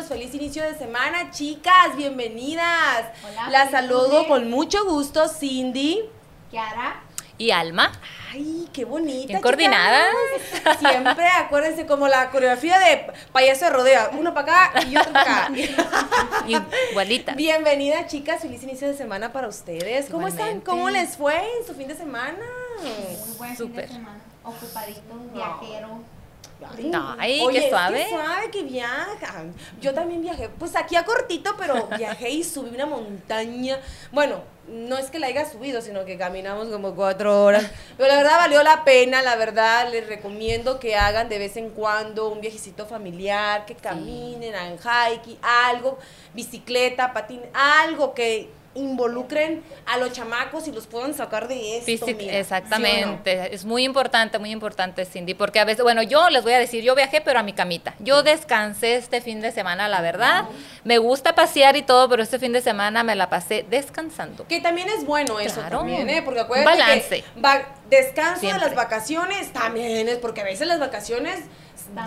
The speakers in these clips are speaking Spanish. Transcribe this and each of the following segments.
feliz inicio de semana, chicas, bienvenidas. Hola, Las saludo con mucho gusto, Cindy. Kiara. ¿Y Alma? Ay, qué bonita. Bien coordinadas. chicas. Siempre, acuérdense, como la coreografía de payaso de rodeo. Uno para acá y otro para acá. Igualita. Bienvenidas, chicas. Feliz inicio de semana para ustedes. ¿Cómo están? ¿Cómo les fue en su fin de semana? Muy buen fin de semana. Ocupadito, viajero. Ay, Oye, qué es suave. Qué suave que viajan. Yo también viajé, pues aquí a cortito, pero viajé y subí una montaña. Bueno, no es que la haya subido, sino que caminamos como cuatro horas. Pero la verdad valió la pena, la verdad les recomiendo que hagan de vez en cuando un viajecito familiar, que caminen, hagan hiking, algo, bicicleta, patín, algo que involucren a los chamacos y los puedan sacar de esto. Físic- mira, ¿sí o no? exactamente, es muy importante, muy importante, Cindy, porque a veces, bueno, yo les voy a decir, yo viajé, pero a mi camita. Yo descansé este fin de semana, la verdad. Me gusta pasear y todo, pero este fin de semana me la pasé descansando. Que también es bueno eso Claro. también, ¿eh? Porque acuérdate balance. que va- descanso Siempre. de las vacaciones también es porque a veces las vacaciones.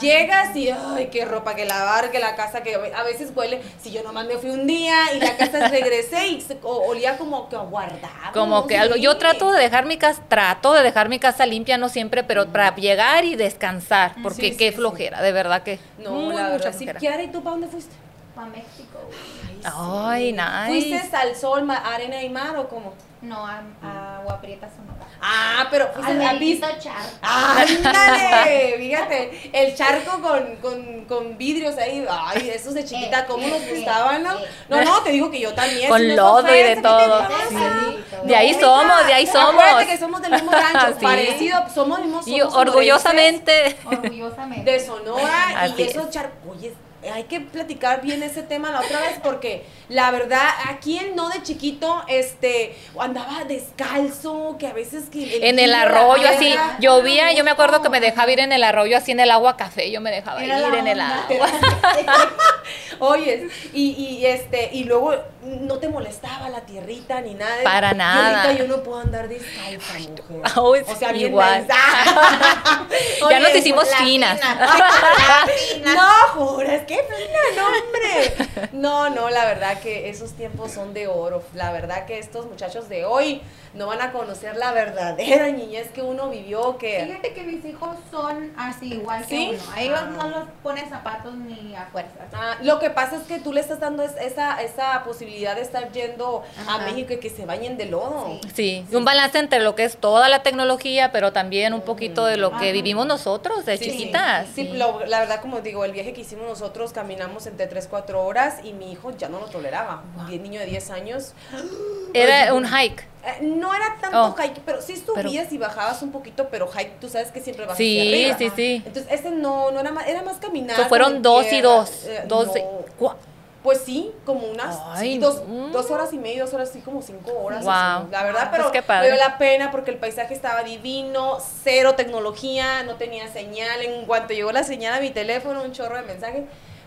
Llegas y ay, qué ropa que lavar, que la casa que a veces huele, si yo nomás me fui un día y la casa regresé y se- o- olía como que aguardado. Como que algo, yo trato de dejar mi casa, trato de dejar mi casa limpia, no siempre, pero para llegar y descansar, porque Sí, qué sí, flojera, de verdad que No, muy, la mucha verdad, sí. flojera. Kiara, ¿y tú para dónde fuiste? Para México. Ay, nice. ¿Fuiste al sol, ma- arena y mar o cómo? No, a, a Agua Prieta, Sonora. Ah, pero fuiste Al a Benito viste- Char. ¡Ándale! Fíjate, el charco con, con, con vidrios ahí. Ay, esos de chiquita, Eh, ¿cómo eh, nos eh, gustaban, no? eh. No, no, te digo que yo también. Con si lodo y de fresa, ¿qué te todo. Sí. De ahí No, somos, de ahí somos. Acuérdate que somos del mismo rancho, Sí. parecido, somos mismos. Y orgullosamente, Orgullosamente. de Sonora y Así esos charcos. Oye, hay que platicar bien ese tema la otra vez porque la verdad, ¿a quién no de chiquito este andaba descalzo? Que a veces que en el arroyo así, piedra, llovía, yo me acuerdo que me dejaba ir en el arroyo así en el agua café, yo me dejaba Era ir en el agua. Oye, y, y este, y luego no te molestaba la tierrita ni nada. Para Y nada. ahorita yo no puedo andar descalza, mujer. O sea, bien igual. Ya nos hicimos finas. fina. No, juras, qué fina, no, hombre. No, no, la verdad que esos tiempos son de oro. La verdad que estos muchachos de hoy no van a conocer la verdadera niñez que uno vivió, que... Fíjate que mis hijos son así, igual que uno. A ellos Ah. no los ponen zapatos ni a fuerzas. Ah, lo que pasa es que tú le estás dando es- esa, esa posibilidad de estar yendo a. México y que se bañen de lodo. Sí. Sí, un balance entre lo que es toda la tecnología, pero también un poquito de lo que Ajá. vivimos nosotros de Sí, sí. chiquitas. Sí, lo- la verdad, como digo, el viaje que hicimos nosotros caminamos entre 3, 4 horas y mi hijo ya no lo toleraba. Un niño de 10 años. Era un hike. Eh, no era tanto Oh. hike, pero sí subías y bajabas un poquito, pero hike, tú sabes que siempre vas Sí, hacia arriba. sí, sí. Entonces, ese no, no era más, era más caminar. So, fueron dos y dos. eh, dos no. de- cua- Pues sí, como unas Ay, sí, dos, dos horas y media, dos horas, sí, como cinco horas. Wow. así, la verdad, pero Pues padre. valió la pena porque el paisaje estaba divino, cero tecnología, no tenía señal. En cuanto llegó la señal a mi teléfono, un chorro de mensajes.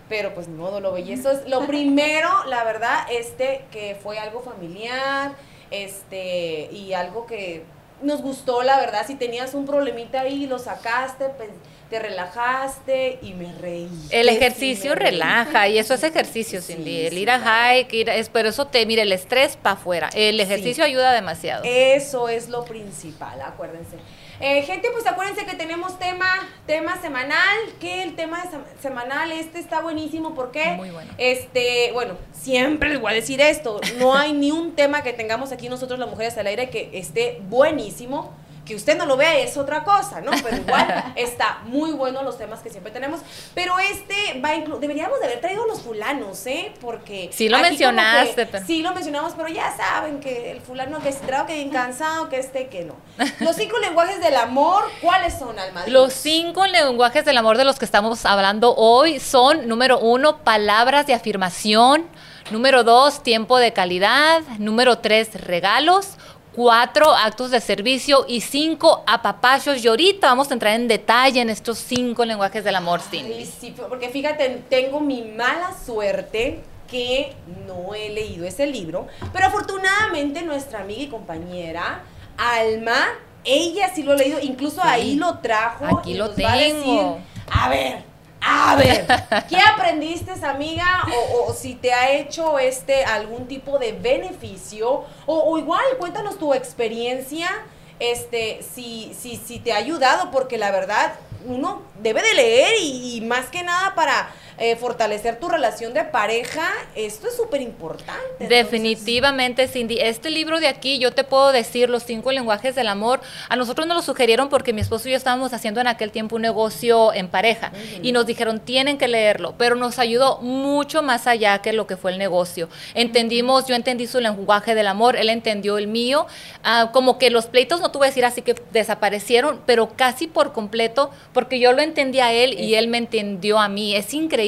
Pero pues ni modo, lo. Eso es lo primero, la verdad, este, que fue algo familiar, este, y algo que nos gustó, la verdad. Si tenías un problemita ahí, lo sacaste, pues, te relajaste y me reí. El ejercicio reí. relaja y eso es ejercicio, Sí, Cindy. El sí, ir a hike, ir a- es, pero eso te, mire, el estrés para afuera. El ejercicio ayuda demasiado. Eso es lo principal, acuérdense. Eh, gente, pues acuérdense que tenemos tema, tema semanal, que el tema semanal este está buenísimo, ¿por qué? Muy bueno. Este, bueno, siempre les voy a decir esto, no hay ni un tema que tengamos aquí nosotros las mujeres al aire que esté buenísimo. Que usted no lo vea es otra cosa, ¿no? Pero igual está muy bueno los temas que siempre tenemos. Pero este va a incluir, deberíamos de haber traído los fulanos, ¿eh? Porque... Sí lo mencionaste, que- Sí lo mencionamos, pero ya saben que el fulano que estrado, que bien cansado, que este, que no. Los cinco lenguajes del amor, ¿cuáles son, Alma? Los cinco lenguajes del amor de los que estamos hablando hoy son, número uno, palabras de afirmación. Número dos, tiempo de calidad. Número tres, regalos. Cuatro, actos de servicio. Y cinco, apapachos. Y ahorita vamos a entrar en detalle en estos cinco lenguajes del amor, Cindy. sí, porque fíjate, tengo mi mala suerte que no he leído ese libro, pero afortunadamente nuestra amiga y compañera Alma, ella sí lo ha leído, incluso Sí. ahí lo trajo. Aquí y lo nos va a decir, tengo. a ver, A ver, ¿qué aprendiste, amiga? O, o si te ha hecho este algún tipo de beneficio. O, o igual, cuéntanos tu experiencia este, si, si, si te ha ayudado, porque la verdad, uno debe de leer y, más que nada para eh, fortalecer tu relación de pareja, esto es súper importante. Definitivamente, Cindy. Este libro de aquí, yo te puedo decir, Los cinco lenguajes del amor, a nosotros nos lo sugirieron porque mi esposo y yo estábamos haciendo en aquel tiempo un negocio en pareja y nos dijeron, tienen que leerlo, pero nos ayudó mucho más allá que lo que fue el negocio. Entendimos, yo entendí su lenguaje del amor, él entendió el mío, ah, como que los pleitos, no tuve decir así que desaparecieron, pero casi por completo, porque yo lo entendí a él y él me entendió a mí. Es increíble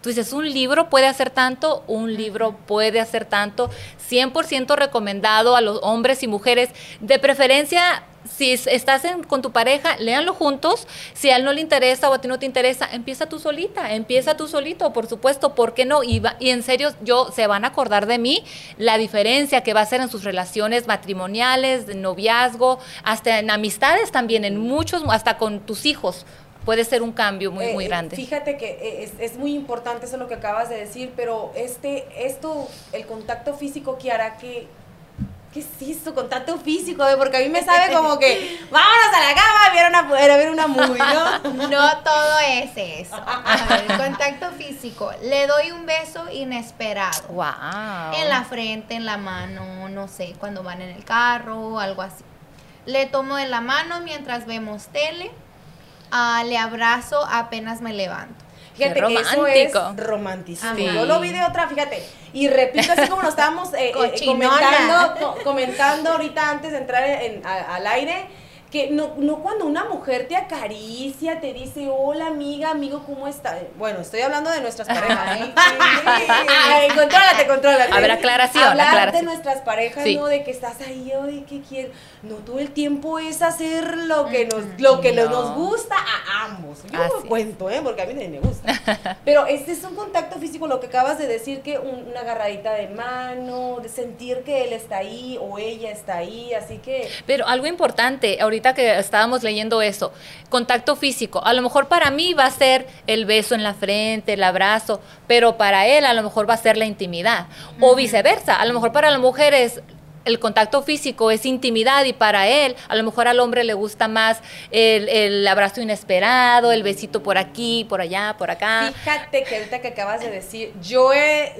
Tú dices, un libro puede hacer tanto, un libro puede hacer tanto. 100% recomendado a los hombres y mujeres, de preferencia si estás con tu pareja, léanlo juntos. Si a él no le interesa o a ti no te interesa, empieza tú solita, empieza tú solito, por supuesto, ¿por qué no? Y, y en serio, yo se van a acordar de mí la diferencia que va a hacer en sus relaciones matrimoniales, de noviazgo, hasta en amistades también, en muchos, hasta con tus hijos puede ser un cambio muy, muy eh, grande. Fíjate que eh, es, es, muy importante eso lo que acabas de decir, pero este, esto, el contacto físico que hará que... ¿Qué es eso? Contacto físico, porque a mí me sabe como que vámonos a la cama a ver una, a ver una movie, ¿no? No todo es eso. el contacto físico. Le doy un beso inesperado. Wow. En la frente, en la mano, no sé, cuando van en el carro, algo así. Le tomo de la mano mientras vemos tele Ah, le abrazo apenas me levanto. Fíjate, eso es romanticismo. Yo lo vi de otra, fíjate, y repito así como nos estábamos eh, eh, comentando, comentando ahorita antes de entrar al aire que no, no cuando una mujer te acaricia, te dice, hola amiga, amigo, ¿cómo estás? Bueno, estoy hablando de nuestras parejas. ¿eh? Ay, contrólate, contrólate. A ver, aclaración, Hablar de nuestras parejas, ¿no? De que estás ahí, hoy ¿qué quieres? No, todo el tiempo es hacer lo que nos, lo que nos gusta a ambos. Yo lo cuento, ¿eh? Porque a mí también me gusta. Pero este es un contacto físico, lo que acabas de decir, que una agarradita de mano, de sentir que él está ahí o ella está ahí, así que... Pero algo importante, ahorita que estábamos leyendo eso, contacto físico. A lo mejor para mí va a ser el beso en la frente, el abrazo, pero para él a lo mejor va a ser la intimidad. O viceversa, a lo mejor para la mujer es el contacto físico es intimidad y para él, a lo mejor al hombre le gusta más el, abrazo inesperado, el besito por aquí, por allá, por acá. Fíjate que ahorita que acabas de decir, yo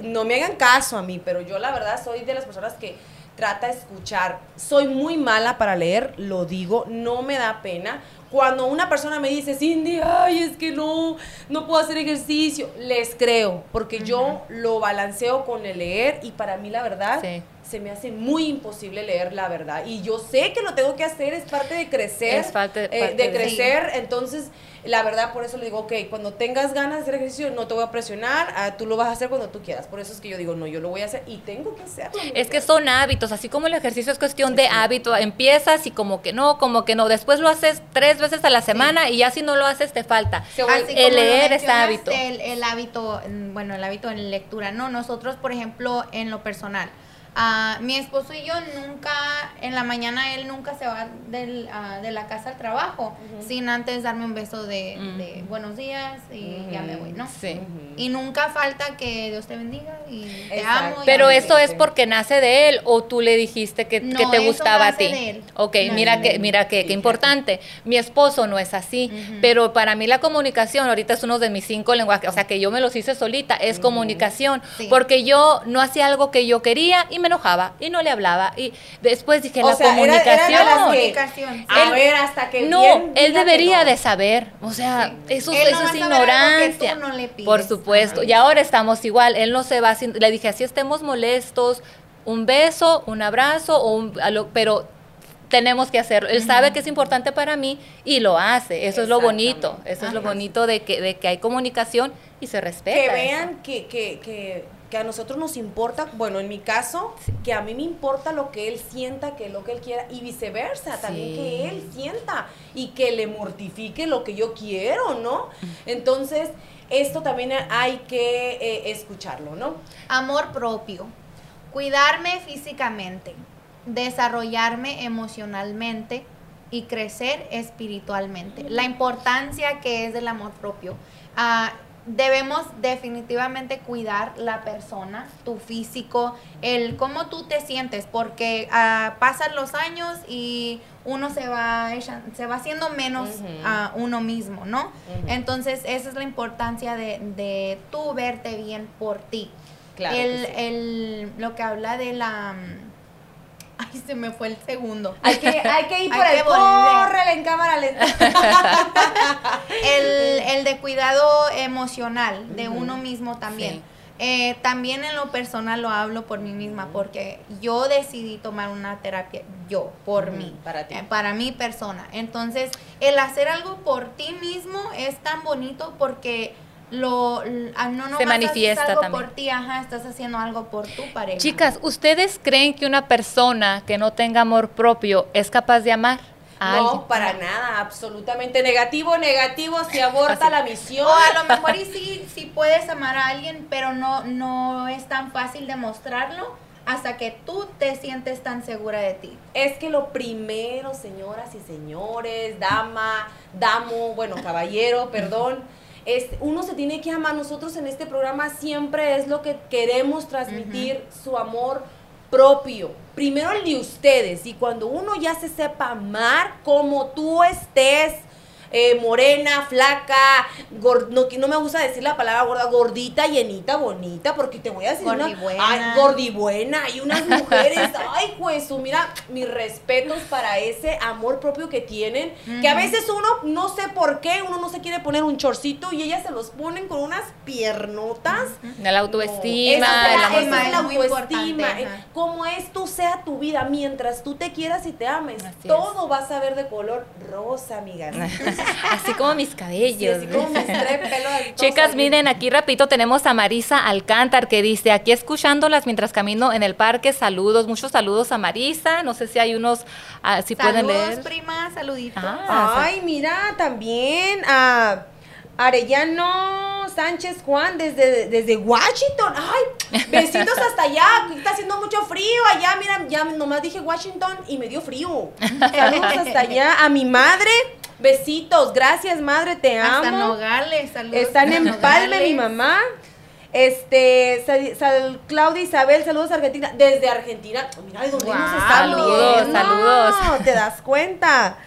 no me hagan caso a mí, pero yo la verdad soy de las personas que trata de escuchar. Soy muy mala para leer, lo digo, no me da pena. Cuando una persona me dice, Cindy, ay, es que no, no puedo hacer ejercicio, les creo, porque yo lo balanceo con el leer y para mí la verdad se me hace muy imposible leer la verdad. Y yo sé que lo tengo que hacer, es parte de crecer, es parte, eh, de, crecer, entonces la verdad, por eso le digo, ok, cuando tengas ganas de hacer ejercicio, no te voy a presionar, ah, tú lo vas a hacer cuando tú quieras. Por eso es que yo digo, no, yo lo voy a hacer y tengo que hacerlo. Es que son hábitos, así como el ejercicio es cuestión de hábito, empiezas y como que no, como que no, después lo haces tres veces a la semana y ya si no lo haces te falta. el leer es hábito. El, el hábito, bueno, el hábito en lectura, no, nosotros, por ejemplo, en lo personal, Uh, mi esposo y yo nunca, en la mañana él nunca se va del, uh, de la casa al trabajo sin antes darme un beso de, de buenos días y ya me voy, ¿no? Sí. Y nunca falta que Dios te bendiga y te amo. Pero eso es porque nace de él o tú le dijiste que, que te gustaba a ti. De él. Ok, mira que, mira que, importante. Mi esposo no es así, pero para mí la comunicación, ahorita es uno de mis cinco lenguajes, o sea que yo me los hice solita, es comunicación, porque yo no hacía algo que yo quería y me enojaba y no le hablaba. Y después dije, la comunicación. a ver, hasta que. No, él debería de saber. O sea, eso, es ignorancia. Por supuesto. Y ahora estamos igual. Él no se va haciendo. Le dije, así estemos molestos, un beso, un abrazo, o un, pero tenemos que hacerlo. Él sabe que es importante para mí y lo hace. Eso es lo bonito. Eso es lo bonito de que, de que hay comunicación y se respeta. Que vean que, que, que que a nosotros nos importa, bueno, en mi caso, que a mí me importa lo que él sienta, que lo que él quiera, y viceversa, también que él sienta y que le mortifique lo que yo quiero, ¿no? Entonces, esto también hay que eh, escucharlo, ¿no? Amor propio, cuidarme físicamente, desarrollarme emocionalmente y crecer espiritualmente. La importancia que es del amor propio ah, debemos definitivamente cuidar la persona, tu físico, el cómo tú te sientes, porque ah, pasan los años y uno se va, se va haciendo menos a uno mismo, ¿no? Entonces, esa es la importancia de, de tú verte bien por ti. Claro el, sí. el- lo que habla de la... Ay, se me fue el segundo. Hay que, hay que ir por el córrele en cámara lenta. el, el de cuidado emocional de uno mismo también. Sí. Eh, también en lo personal lo hablo por mí misma porque yo decidí tomar una terapia yo, por mí, para ti. eh, para mi persona. Entonces, el hacer algo por ti mismo es tan bonito porque lo ah, no no Se manifiesta algo también. por ti, ajá, estás haciendo algo por tu pareja. Chicas, ¿ustedes creen que una persona que no tenga amor propio es capaz de amar a alguien? No, para nada, absolutamente negativo, negativo, se aborta la misión. O a lo mejor y sí, sí puedes amar a alguien, pero no, no es tan fácil demostrarlo hasta que tú te sientes tan segura de ti. Es que lo primero, señoras y señores, dama, damo, bueno, caballero, perdón, es uno se tiene que amar. Nosotros en este programa siempre es lo que queremos transmitir, su amor propio. Primero el de ustedes. Y cuando uno ya se sepa amar como tú estés, eh, morena, flaca, gor- no, que no me gusta decir la palabra gorda, gordita, llenita, bonita, porque te voy a decir una Gordibuena. ay, gordibuena, hay unas mujeres, ay, pues, mira, mis respetos para ese amor propio que tienen, que a veces uno, no sé por qué, uno no se quiere poner un chorcito y ellas se los ponen con unas piernotas. De la autoestima, Esa el es la- es la autoestima. Como es tú sea tu vida, mientras tú te quieras y te ames, Así es. todo vas a ver de color rosa, amigas. Así como mis Sí, cabellos. así como mis tres pelos así todos Chicas, miren, aquí rapidito tenemos a Marisa Alcántar que dice, aquí escuchándolas mientras camino en el parque, saludos, muchos saludos a Marisa, no sé si hay unos, ah, si pueden Saludos, leer. prima, saluditos. Ah. Ay, mira, también a Arellano Sánchez Juan desde, desde Washington. Ay, besitos hasta allá. Está haciendo mucho frío allá. Mira, ya nomás dije Washington y me dio frío. Saludos hasta allá. A mi madre, besitos. Gracias, madre, te Hasta amo. Nogales, saludos. Están en hasta Palme, mi Nogales. mamá. Este, Sal- Sal- Claudia Isabel, saludos Argentina. Desde Argentina. Mira, de dónde nos Guau. están Saludos, saludos. ¿Te das cuenta?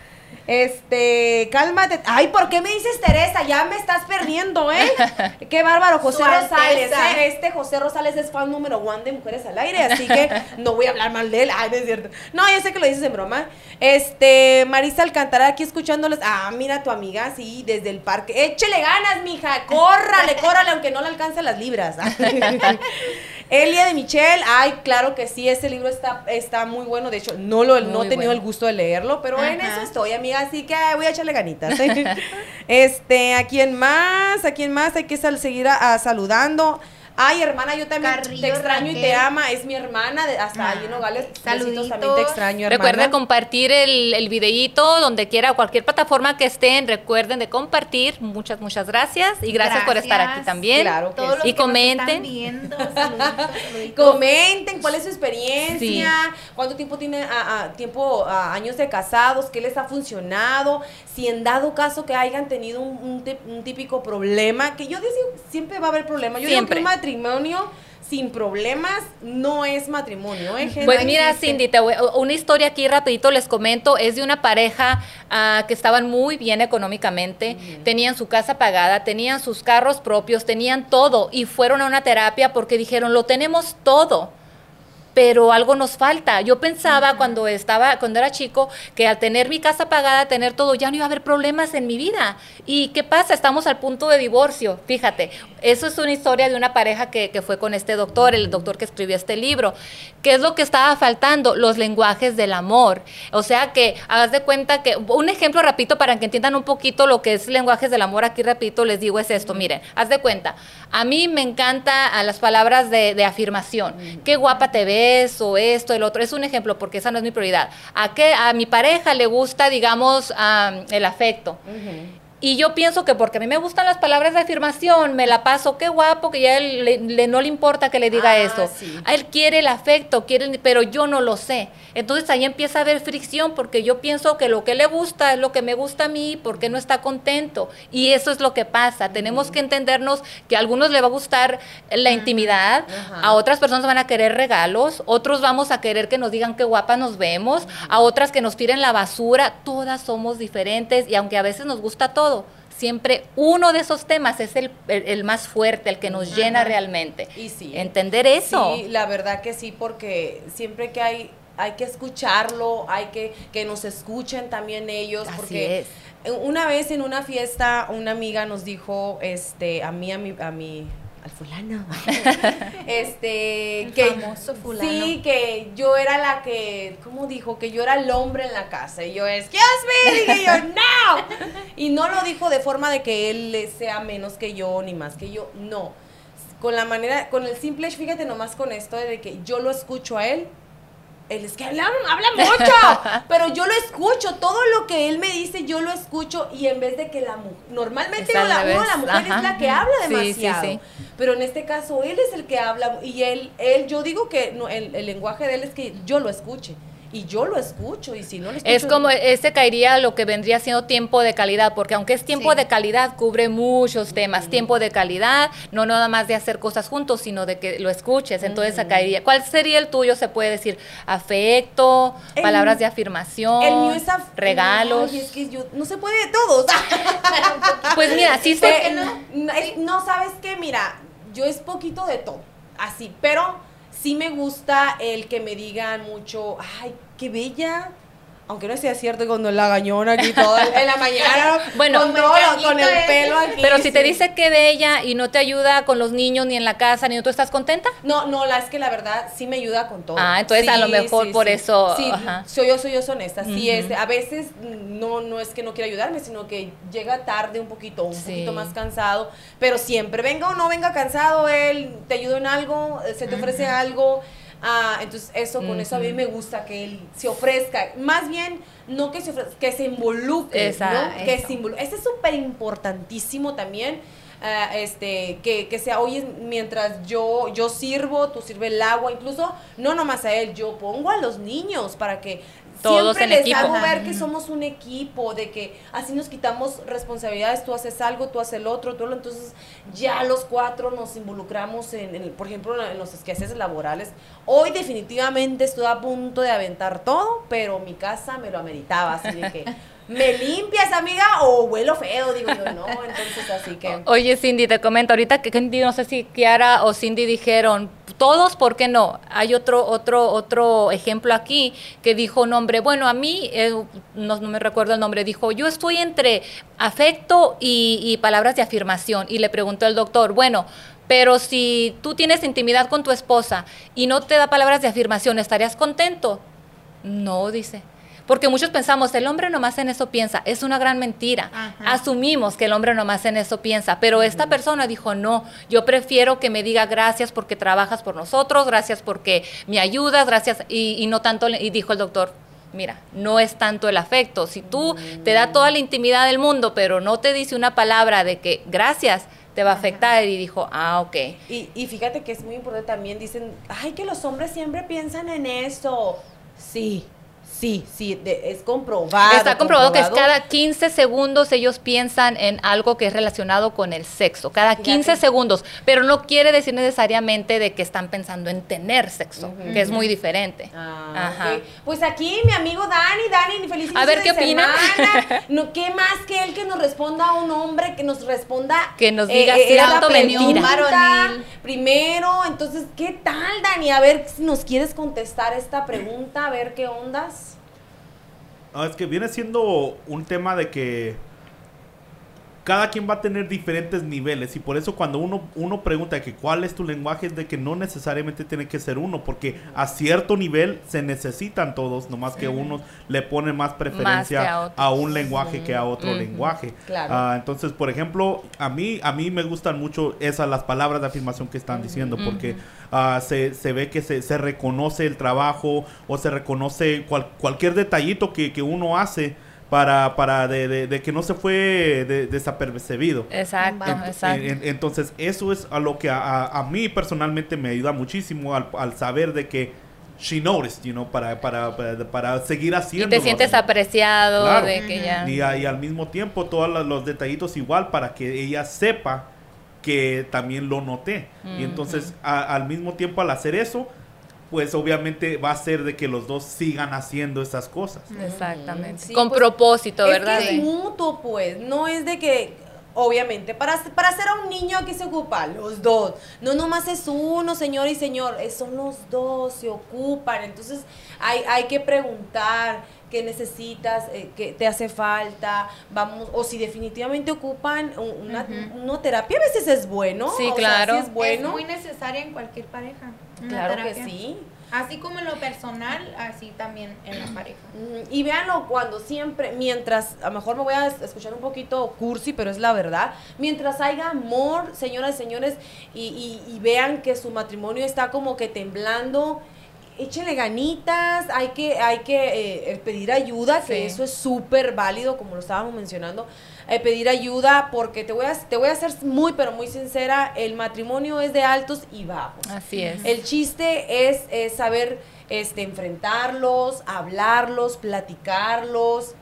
Este, cálmate. Ay, ¿por qué me dices Teresa? Ya me estás perdiendo, ¿eh? Qué bárbaro, José Rosales. ¿eh? Este José Rosales es fan número one de Mujeres al Aire, así que no voy a hablar mal de él. Ay, no es cierto. No, ya sé que lo dices en broma. Este, Marisa Alcántara aquí escuchándoles. Ah, mira tu amiga, sí, desde el parque. Échele ganas, mija. Córrale, córrale, aunque no le alcance las libras. Elia de Michelle, ay, claro que sí, ese libro está, está muy bueno. De hecho, no lo no he tenido bueno. el gusto de leerlo, pero en eso estoy, amiga, así que voy a echarle ganitas. este, ¿a quién más? ¿A quién más? Hay que sal- seguir a- a saludando. Ay, hermana, yo también Carrillo te extraño y te ama. Es mi hermana, de, hasta Ah, ahí en Nogales. Saluditos. también te extraño, hermana. Recuerden compartir el, el videíto donde quiera, cualquier plataforma que estén, recuerden de compartir. Muchas, muchas gracias y gracias, por estar aquí también. Claro que Todos los Y que nos comenten. están viendo, saluditos, saluditos. Comenten cuál es su experiencia, cuánto tiempo tiene a, a- tiempo a años de casados, qué les ha funcionado, si en dado caso que hayan tenido un, un un típico problema, que yo digo siempre va a haber problemas. Yo Siempre. digo matrimonio sin problemas no es matrimonio, ¿eh? Pues mira. Cindy, te voy- una historia aquí rapidito les comento, es de una pareja ah, que estaban muy bien económicamente, tenían su casa pagada, tenían sus carros propios, tenían todo y fueron a una terapia porque dijeron, lo tenemos todo. Pero algo nos falta. Yo pensaba cuando estaba, cuando era chico, que al tener mi casa pagada, tener todo, ya no iba a haber problemas en mi vida. ¿Y qué pasa? Estamos al punto de divorcio. Fíjate, eso es una historia de una pareja que, que fue con este doctor, el doctor que escribió este libro. ¿Qué es lo que estaba faltando? Los lenguajes del amor. O sea que hagas de cuenta que, un ejemplo rapidito para que entiendan un poquito lo que es lenguajes del amor, aquí rapidito les digo es esto, miren, haz de cuenta, a mí me encanta a las palabras de, de afirmación, qué guapa te ves o esto, el otro, es un ejemplo porque esa no es mi prioridad. A, qué, a mi pareja le gusta, digamos, am, el afecto. Y yo pienso que porque a mí me gustan las palabras de afirmación, me la paso, qué guapo, que ya él le, no le importa que le diga Ah, eso. sí. A él quiere el afecto, quiere, pero yo no lo sé. Entonces ahí empieza a haber fricción porque yo pienso que lo que le gusta es lo que me gusta a mí, porque no está contento. Y eso es lo que pasa. Tenemos que entendernos que a algunos le va a gustar la intimidad, Ajá. a otras personas van a querer regalos, otros vamos a querer que nos digan qué guapa nos vemos, a otras que nos tiren la basura. Todas somos diferentes y aunque a veces nos gusta todo, siempre uno de esos temas es el, el- el más fuerte, el que nos llena realmente. Y sí. Entender eso. Sí, la verdad que sí, porque siempre que hay, hay que escucharlo, hay que que nos escuchen también ellos, Así porque es. una vez en una fiesta una amiga nos dijo, este, a mí, a mi, a mi, al fulano, este, El que famoso fulano. sí, que yo era la que, ¿cómo dijo? Que yo era el hombre en la casa y yo, excuse me, dije yo, no, y no lo dijo de forma de que él sea menos que yo ni más que yo, no con la manera, con el simple, fíjate nomás con esto de que yo lo escucho a él. Él es que habla, habla mucho, pero yo lo escucho, todo lo que él me dice yo lo escucho y en vez de que la mujer, normalmente la, la mujer es la que habla Sí, sí, demasiado, sí. Pero en este caso él es el que habla y él, él yo digo que no, el, el lenguaje de él es que yo lo escuche y yo lo escucho y si no lo escucho Es como ese caería lo que vendría siendo tiempo de calidad, porque aunque es tiempo Sí. de calidad, cubre muchos temas. Tiempo de calidad, no nada más de hacer cosas juntos, sino de que lo escuches. Entonces caería. ¿Cuál sería el tuyo? Se puede decir afecto, El- palabras de afirmación, el mío es af- regalos. Ay, es que yo no se puede de todos. Pues mira, sí se... no, no, sabes qué, mira, yo es poquito de todo, así, pero sí me gusta el que me digan mucho, ay, qué bella. Aunque no sea cierto cuando la gañona aquí toda en la mañana, Bueno, con, todo, con el ese. pelo aquí. Pero si te dice que bella y no te ayuda con los niños ni en la casa, ni tú estás contenta. No, no, la es que la verdad sí me ayuda con todo. Ah, entonces a lo mejor por eso, Sí, ajá. soy yo, soy yo honesta. Sí, Ujú. este, a veces no, no es que no quiera ayudarme, sino que llega tarde un poquito, un poquito más cansado, pero siempre, venga o no venga cansado, él te ayuda en algo, eh, se te ofrece algo. Ah, entonces eso, con eso a mí me gusta que él se ofrezca. Más bien, no que se ofrezca, que se involucre, Esa- ¿no? Que se involu- Ese es súper importantísimo también. ah, este, que, que sea, oye, mientras yo, yo sirvo, tú sirve el agua, incluso no nomás a él, yo pongo a los niños para que Todos siempre en les equipo. hago ver que somos un equipo, de que así nos quitamos responsabilidades, tú haces algo, tú haces el otro, tú lo, entonces ya los cuatro nos involucramos en, en, por ejemplo, en los esqueces laborales. Hoy definitivamente estoy a punto de aventar todo, pero mi casa me lo ameritaba, así de que me limpias, amiga, o huelo feo, digo yo, no, entonces así que... Oye, Cindy, te comento ahorita que Cindy, no sé si Kiara o Cindy dijeron, todos, ¿por qué no? Hay otro, otro, otro ejemplo aquí que dijo un hombre, bueno, a mí, eh, no, me recuerdo el nombre, dijo, yo estoy entre afecto y, y palabras de afirmación. Y le preguntó el doctor, bueno, pero si tú tienes intimidad con tu esposa y no te da palabras de afirmación, ¿estarías contento? No, dice. Porque muchos pensamos, el hombre nomás en eso piensa. Es una gran mentira. Ajá. Asumimos que el hombre nomás en eso piensa. Pero esta persona dijo, no, yo prefiero que me diga gracias porque trabajas por nosotros, gracias porque me ayudas, gracias. Y, y no tanto, y dijo el doctor, mira, no es tanto el afecto. Si tú te da toda la intimidad del mundo, pero no te dice una palabra de que gracias, te va a afectar. Y dijo, ah, ok. Y, y fíjate que es muy importante también, dicen, ay, que los hombres siempre piensan en eso. Sí, sí, sí, de- es comprobado. Está comprobado que es cada 15 segundos ellos piensan en algo que es relacionado con el sexo, cada Fíjate. 15 segundos, pero no quiere decir necesariamente de que están pensando en tener sexo, que es muy diferente. Ah, Ajá. Pues aquí mi amigo Dani, Dani, feliz A ver, ¿qué opina? semana. No, ¿Qué más que él que nos responda a un hombre, que nos responda? Que nos diga era cierto la o mentira. Varonil. Primero, entonces, ¿qué tal, Dani? A ver si nos quieres contestar esta pregunta, a ver qué ondas. No, es que viene siendo un tema de que cada quien va a tener diferentes niveles y por eso cuando uno, uno pregunta que cuál es tu lenguaje es de que no necesariamente tiene que ser uno porque a cierto nivel se necesitan todos, nomás que unos le ponen más preferencia a un lenguaje que a otro lenguaje. Claro. Ah, entonces, por ejemplo, a mí, a mí me gustan mucho esas las palabras de afirmación que están diciendo porque ah, se, se ve que se, se reconoce el trabajo o se reconoce cual- cualquier detallito que, que uno hace para, para de, de- de que no se fue de- desapercibido. Exacto, exacto. En- en- entonces, eso es a lo que a, a- a mí personalmente me ayuda muchísimo al, al saber de que she noticed, you know, para, para, para, para seguir y haciendo. te sientes apreciado Claro. de que ya... Y, a- y al mismo tiempo, todos los, los detallitos igual para que ella sepa que también lo noté. Y entonces, a- al mismo tiempo, al hacer eso, pues obviamente va a ser de que los dos sigan haciendo esas cosas. Exactamente. Sí, Con pues, propósito, es ¿verdad? que es mutuo, pues. No es de que, obviamente, para, para hacer a un niño aquí se ocupa los dos. No nomás es uno, señor y señor. son los dos, se ocupan. Entonces, hay, hay que preguntar qué necesitas, eh, qué te hace falta, vamos, o si definitivamente ocupan un- una, Ujú. una terapia, a veces es bueno. Sí, o sea, claro. es bueno. Es muy necesaria en cualquier pareja. Claro que sí. Así como en lo personal, así también en la pareja. Mm, Y véanlo cuando siempre, mientras, a lo mejor me voy a es- escuchar un poquito cursi, pero es la verdad, mientras haya amor, señoras y señores, y, y- y vean que su matrimonio está como que temblando, échenle ganitas, hay que, hay que eh, eh, pedir ayuda, que Sí. eso es súper válido, como lo estábamos mencionando, eh, pedir ayuda, porque te voy, a, te voy a ser muy, pero muy sincera, el matrimonio es de altos y bajos. Así es. El chiste es, es saber este, enfrentarlos, hablarlos, platicarlos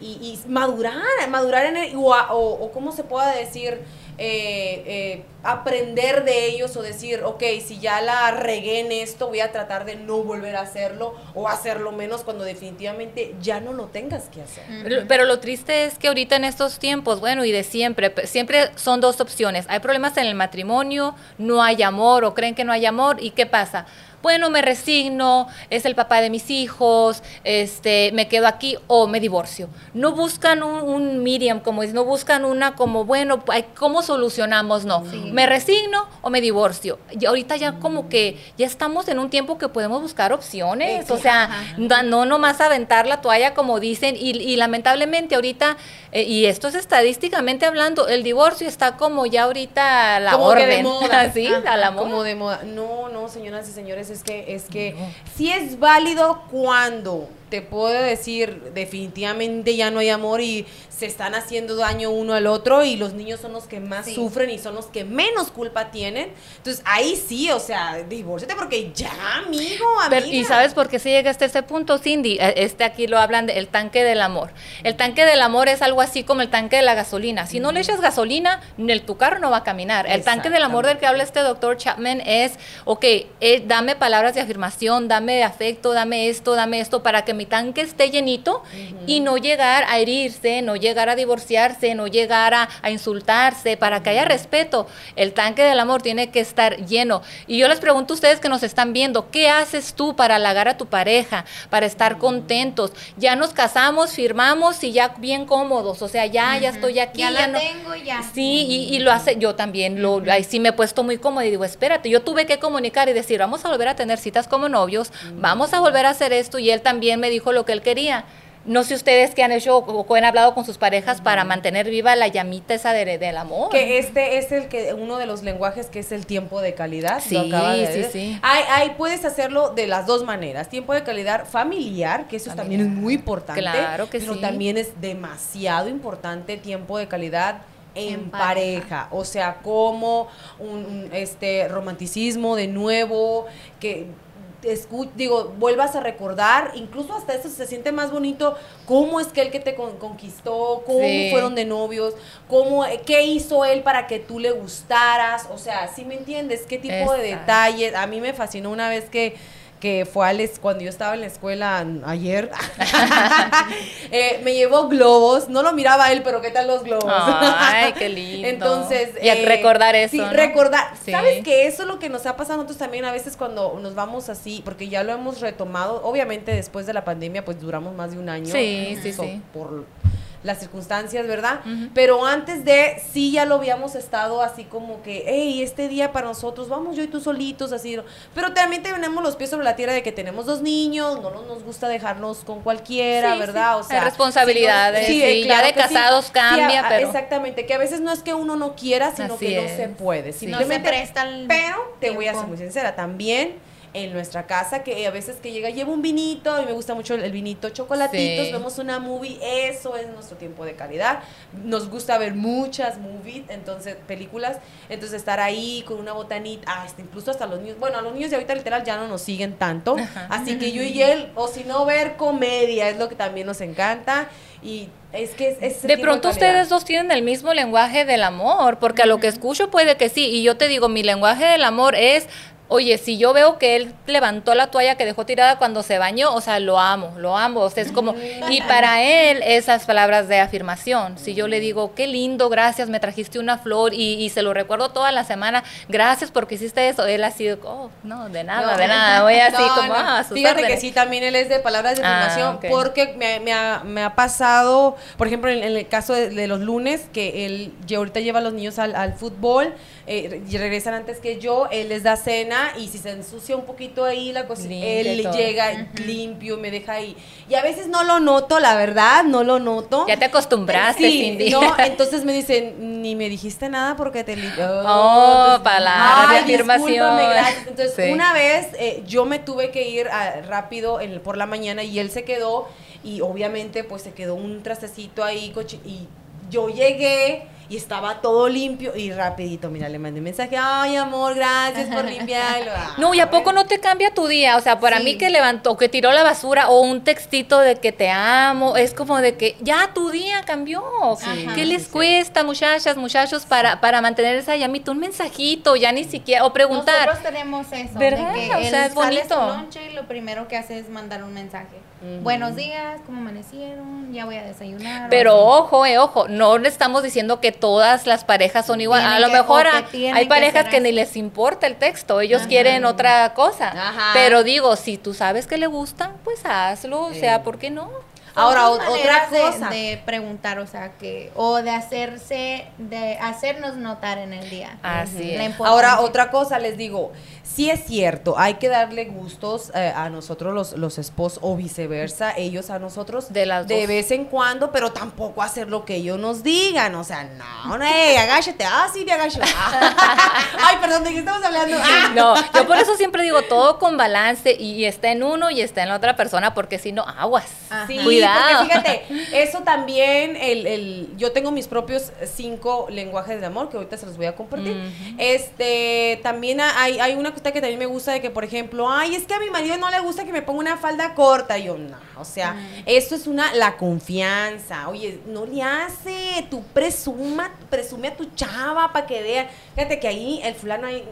y, y madurar, madurar en el, o, a- o- o cómo se pueda decir, eh, eh, aprender de ellos o decir, ok, si ya la regué en esto, voy a tratar de no volver a hacerlo o hacerlo menos cuando definitivamente ya no lo tengas que hacer. Pero- Pero lo triste es que ahorita en estos tiempos, bueno, y de siempre, siempre son dos opciones. Hay problemas en el matrimonio, no hay amor o creen que no hay amor, ¿y qué pasa? Bueno, me resigno, es el papá de mis hijos, este, me quedo aquí o me divorcio. No buscan un, un medium, como es, no buscan una como, bueno, ¿cómo solucionamos? No, me resigno o me divorcio. Y ahorita ya como que ya estamos en un tiempo que podemos buscar opciones, o sea, no, no nomás aventar la toalla como dicen y, y lamentablemente ahorita eh, y esto es estadísticamente hablando el divorcio está como ya ahorita a la Como que orden de moda. sí Ajá, a la moda Como de moda. No, no, señoras y señores, es que, es que sí es válido cuando te puedo decir definitivamente ya no hay amor y se están haciendo daño uno al otro y los niños son los que más Sí. sufren y son los que menos culpa tienen. Entonces ahí sí, o sea, divórciate porque ya, amigo. Pero, ¿Y sabes por qué se llega hasta ese punto, Cindy? Eh, Este aquí lo hablan del tanque del amor. El tanque del amor es algo así como el tanque de la gasolina. Si no le echas gasolina, el, tu carro no va a caminar. El tanque del amor del que habla este doctor Chapman es, ok, eh, dame palabras de afirmación, dame afecto, dame esto, dame esto, para que mi tanque esté llenito y no llegar a herirse, no llegar a divorciarse, no llegar a, a insultarse, para que haya respeto. El tanque del amor tiene que estar lleno. Y yo les pregunto a ustedes que nos están viendo, ¿qué haces tú para halagar a tu pareja, para estar contentos? Ya nos casamos, firmamos y ya bien cómodos, o sea, ya, ya estoy aquí. Ya la no- tengo ya. Sí, y, y lo hace, yo también, lo, ahí sí me he puesto muy cómoda y digo, espérate, yo tuve que comunicar y decir, vamos a volver a tener citas como novios, vamos a volver a hacer esto y él también me dijo lo que él quería. No sé ustedes qué han hecho o qué han hablado con sus parejas para mantener viva la llamita esa de- del amor. Que este es el que uno de los lenguajes que es el tiempo de calidad. Sí, acaba de sí, sí. Hay, hay- puedes hacerlo de las dos maneras. Tiempo de calidad familiar, que eso también es muy importante. Claro que pero sí. también es demasiado importante tiempo de calidad en, En pareja. pareja. O sea, como un, un, este romanticismo de nuevo, que escu- digo, vuelvas a recordar, incluso hasta eso se siente más bonito, cómo es que él que te con- conquistó, cómo Sí. fueron de novios, cómo, eh, qué hizo él para que tú le gustaras, o sea, si me entiendes, qué tipo de detalles. A mí me fascinó una vez que que fue a cuando yo estaba en la escuela ayer, eh, me llevó globos, no lo miraba él, pero qué tal los globos. Ay, qué lindo. Entonces, Y eh, recordar eso. Sí, ¿no? recordar. Sí. ¿Sabes que Eso es lo que nos ha pasado a nosotros también a veces cuando nos vamos así, porque ya lo hemos retomado. Obviamente, después de la pandemia, pues duramos más de un año. Sí, sí, so- sí. Por las circunstancias, ¿verdad? Pero antes de, sí ya lo habíamos estado así como que, hey, este día para nosotros, vamos yo y tú solitos, así. Pero también tenemos los pies sobre la tierra de que tenemos dos niños, no nos gusta dejarnos con cualquiera, Sí, ¿verdad? sí. O sea, responsabilidades, sí, sí, ya de casados cambia, a- pero- Exactamente, que a veces no es que uno no quiera, sino Así que no se puede. Sí. No se Simplemente presta el pero te voy a ser muy sincera, también en nuestra casa, que a veces que llega, llevo un vinito, a mí me gusta mucho el, vinito, chocolatitos, Sí. vemos una movie, eso es nuestro tiempo de calidad. Nos gusta ver muchas movies, entonces, películas, entonces estar ahí con una botanita, hasta incluso hasta los niños, bueno, a los niños de ahorita literal ya no nos siguen tanto, así que yo y él, o si no, ver comedia, es lo que también nos encanta, y es que es... De pronto ustedes dos tienen el mismo lenguaje del amor, porque a lo que escucho puede que sí. Y yo te digo, mi lenguaje del amor es, oye, si yo veo que él levantó la toalla que dejó tirada cuando se bañó, o sea, lo amo, lo amo. O sea, es como, y para él esas palabras de afirmación. Si yo le digo, qué lindo, gracias, me trajiste una flor y, y se lo recuerdo toda la semana, gracias porque hiciste eso, él así, oh, no, de nada, No. de nada, voy así No, como, no. ah, sus Fíjate que sí, también él es de palabras de Ah, afirmación, porque me, me ha, me ha pasado, por ejemplo, en, en el caso de, de los lunes, que él ahorita lleva a los niños al, al fútbol, eh, y regresan antes que yo, él les da cena y si se ensucia un poquito ahí la cocina, él todo. llega limpio, me deja ahí. Y a veces no lo noto, la verdad, no lo noto. Ya te acostumbraste, Sí, Cindy. no, entonces me dicen, ni me dijiste nada porque te limpió. Oh, palabras de afirmación. gracias. Entonces, Sí. una vez eh, yo me tuve que ir ah, rápido en- por la mañana y él se quedó y obviamente pues se quedó un trastecito ahí y yo llegué y estaba todo limpio y rapidito, mira, le mandé un mensaje, ay amor, gracias por limpiarlo. Ah, No, ¿y a poco no te cambia tu día? O sea, para Sí. mí que levantó, que tiró la basura o un textito de que te amo, es como de que ya tu día cambió. Sí, ¿Qué sí, les sí. cuesta, muchachas, muchachos, para, para mantener esa llamita? Un mensajito, ya ni siquiera, o preguntar. Nosotros tenemos eso. ¿Verdad? De que O él sea, es sale bonito. su lonche y lo primero que hace es mandar un mensaje. Buenos días, ¿cómo amanecieron? Ya voy a desayunar. Pero ojo, eh, ojo, no le estamos diciendo que todas las parejas son iguales. A lo que- mejor hay parejas que ni les importa el texto, ellos quieren otra cosa. Ajá. Pero digo, si tú sabes que le gusta, pues hazlo, o sea, ¿por qué no? Ahora, otra de- cosa. De, preguntar, o sea, que. O de hacerse. De hacernos notar en el día. Así es. Ahora, otra cosa, les digo, sí es cierto, hay que darle gustos eh, a nosotros los, los esposos o viceversa, ellos a nosotros De las dos. vez en cuando, pero tampoco hacer lo que ellos nos digan, o sea, no, no, hey, agáchate, ah, sí, me agacho. Ay, perdón, ¿de qué estamos hablando? Ah. No, yo por eso siempre digo todo con balance y, y está en uno y está en la otra persona, porque si no, aguas. Ajá. Porque fíjate, eso también, el, el, yo tengo mis propios cinco lenguajes de amor que ahorita se los voy a compartir. Este, también hay, hay una cosa que también me gusta de que, por ejemplo, ay, es que a mi marido no le gusta que me ponga una falda corta. Y yo, no, o sea, esto es una, la confianza. Oye, no le hace, tú presuma, presume a tu chava para que vean. Fíjate que ahí el fulano ahí.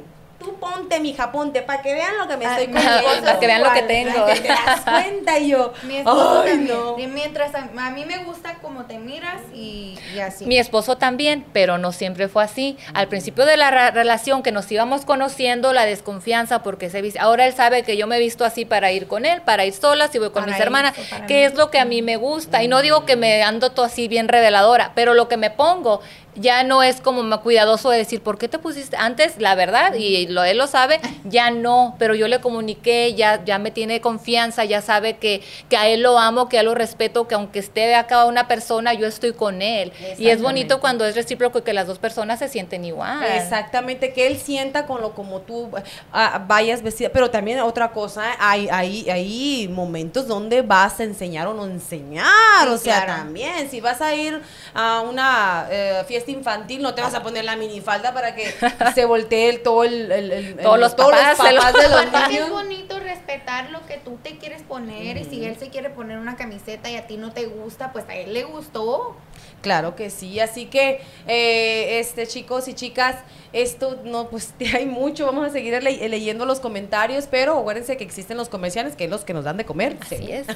Tú ponte, mija, ponte, para que vean lo que me Ah, estoy mi comiendo. Para que vean lo que tengo. para que te das cuenta y yo. Mi esposo ay, también. no. Y mientras a, a mí me gusta como te miras y, y así. Mi esposo también, pero no siempre fue así. Al principio de la relación que nos íbamos conociendo, la desconfianza porque se vis- ahora él sabe que yo me he visto así para ir con él, para ir sola, si voy con Para mis ir, hermanas, que mí. es lo que a mí me gusta. Y no digo que me ando todo así bien reveladora, pero lo que me pongo ya no es como más cuidadoso de decir, ¿por qué te pusiste antes? La verdad, y lo, él lo sabe, ya no, pero yo le comuniqué, ya, ya me tiene confianza, ya sabe que, que a él lo amo, que a él lo respeto, que aunque esté acá una persona, yo estoy con él. Y es bonito cuando es recíproco y que las dos personas se sienten igual. Exactamente, que él sienta con lo como tú ah, vayas vestida. Pero también otra cosa, hay, hay, hay momentos donde vas a enseñar o no enseñar. Sí, o sea, claro. también, si vas a ir a una eh, fiesta infantil, no te vas a poner la minifalda para que se voltee el, todo el, el- el- Todos el- los papás se lo- papás de los que es niños. bonito respetar lo que tú te quieres poner y si él se quiere poner una camiseta y a ti no te gusta, pues a él le gustó. Claro que sí, así que eh, este chicos y chicas, esto no pues hay mucho, vamos a seguir le- leyendo los comentarios, pero acuérdense que existen los comerciales que es los que nos dan de comer. Así Sí. es.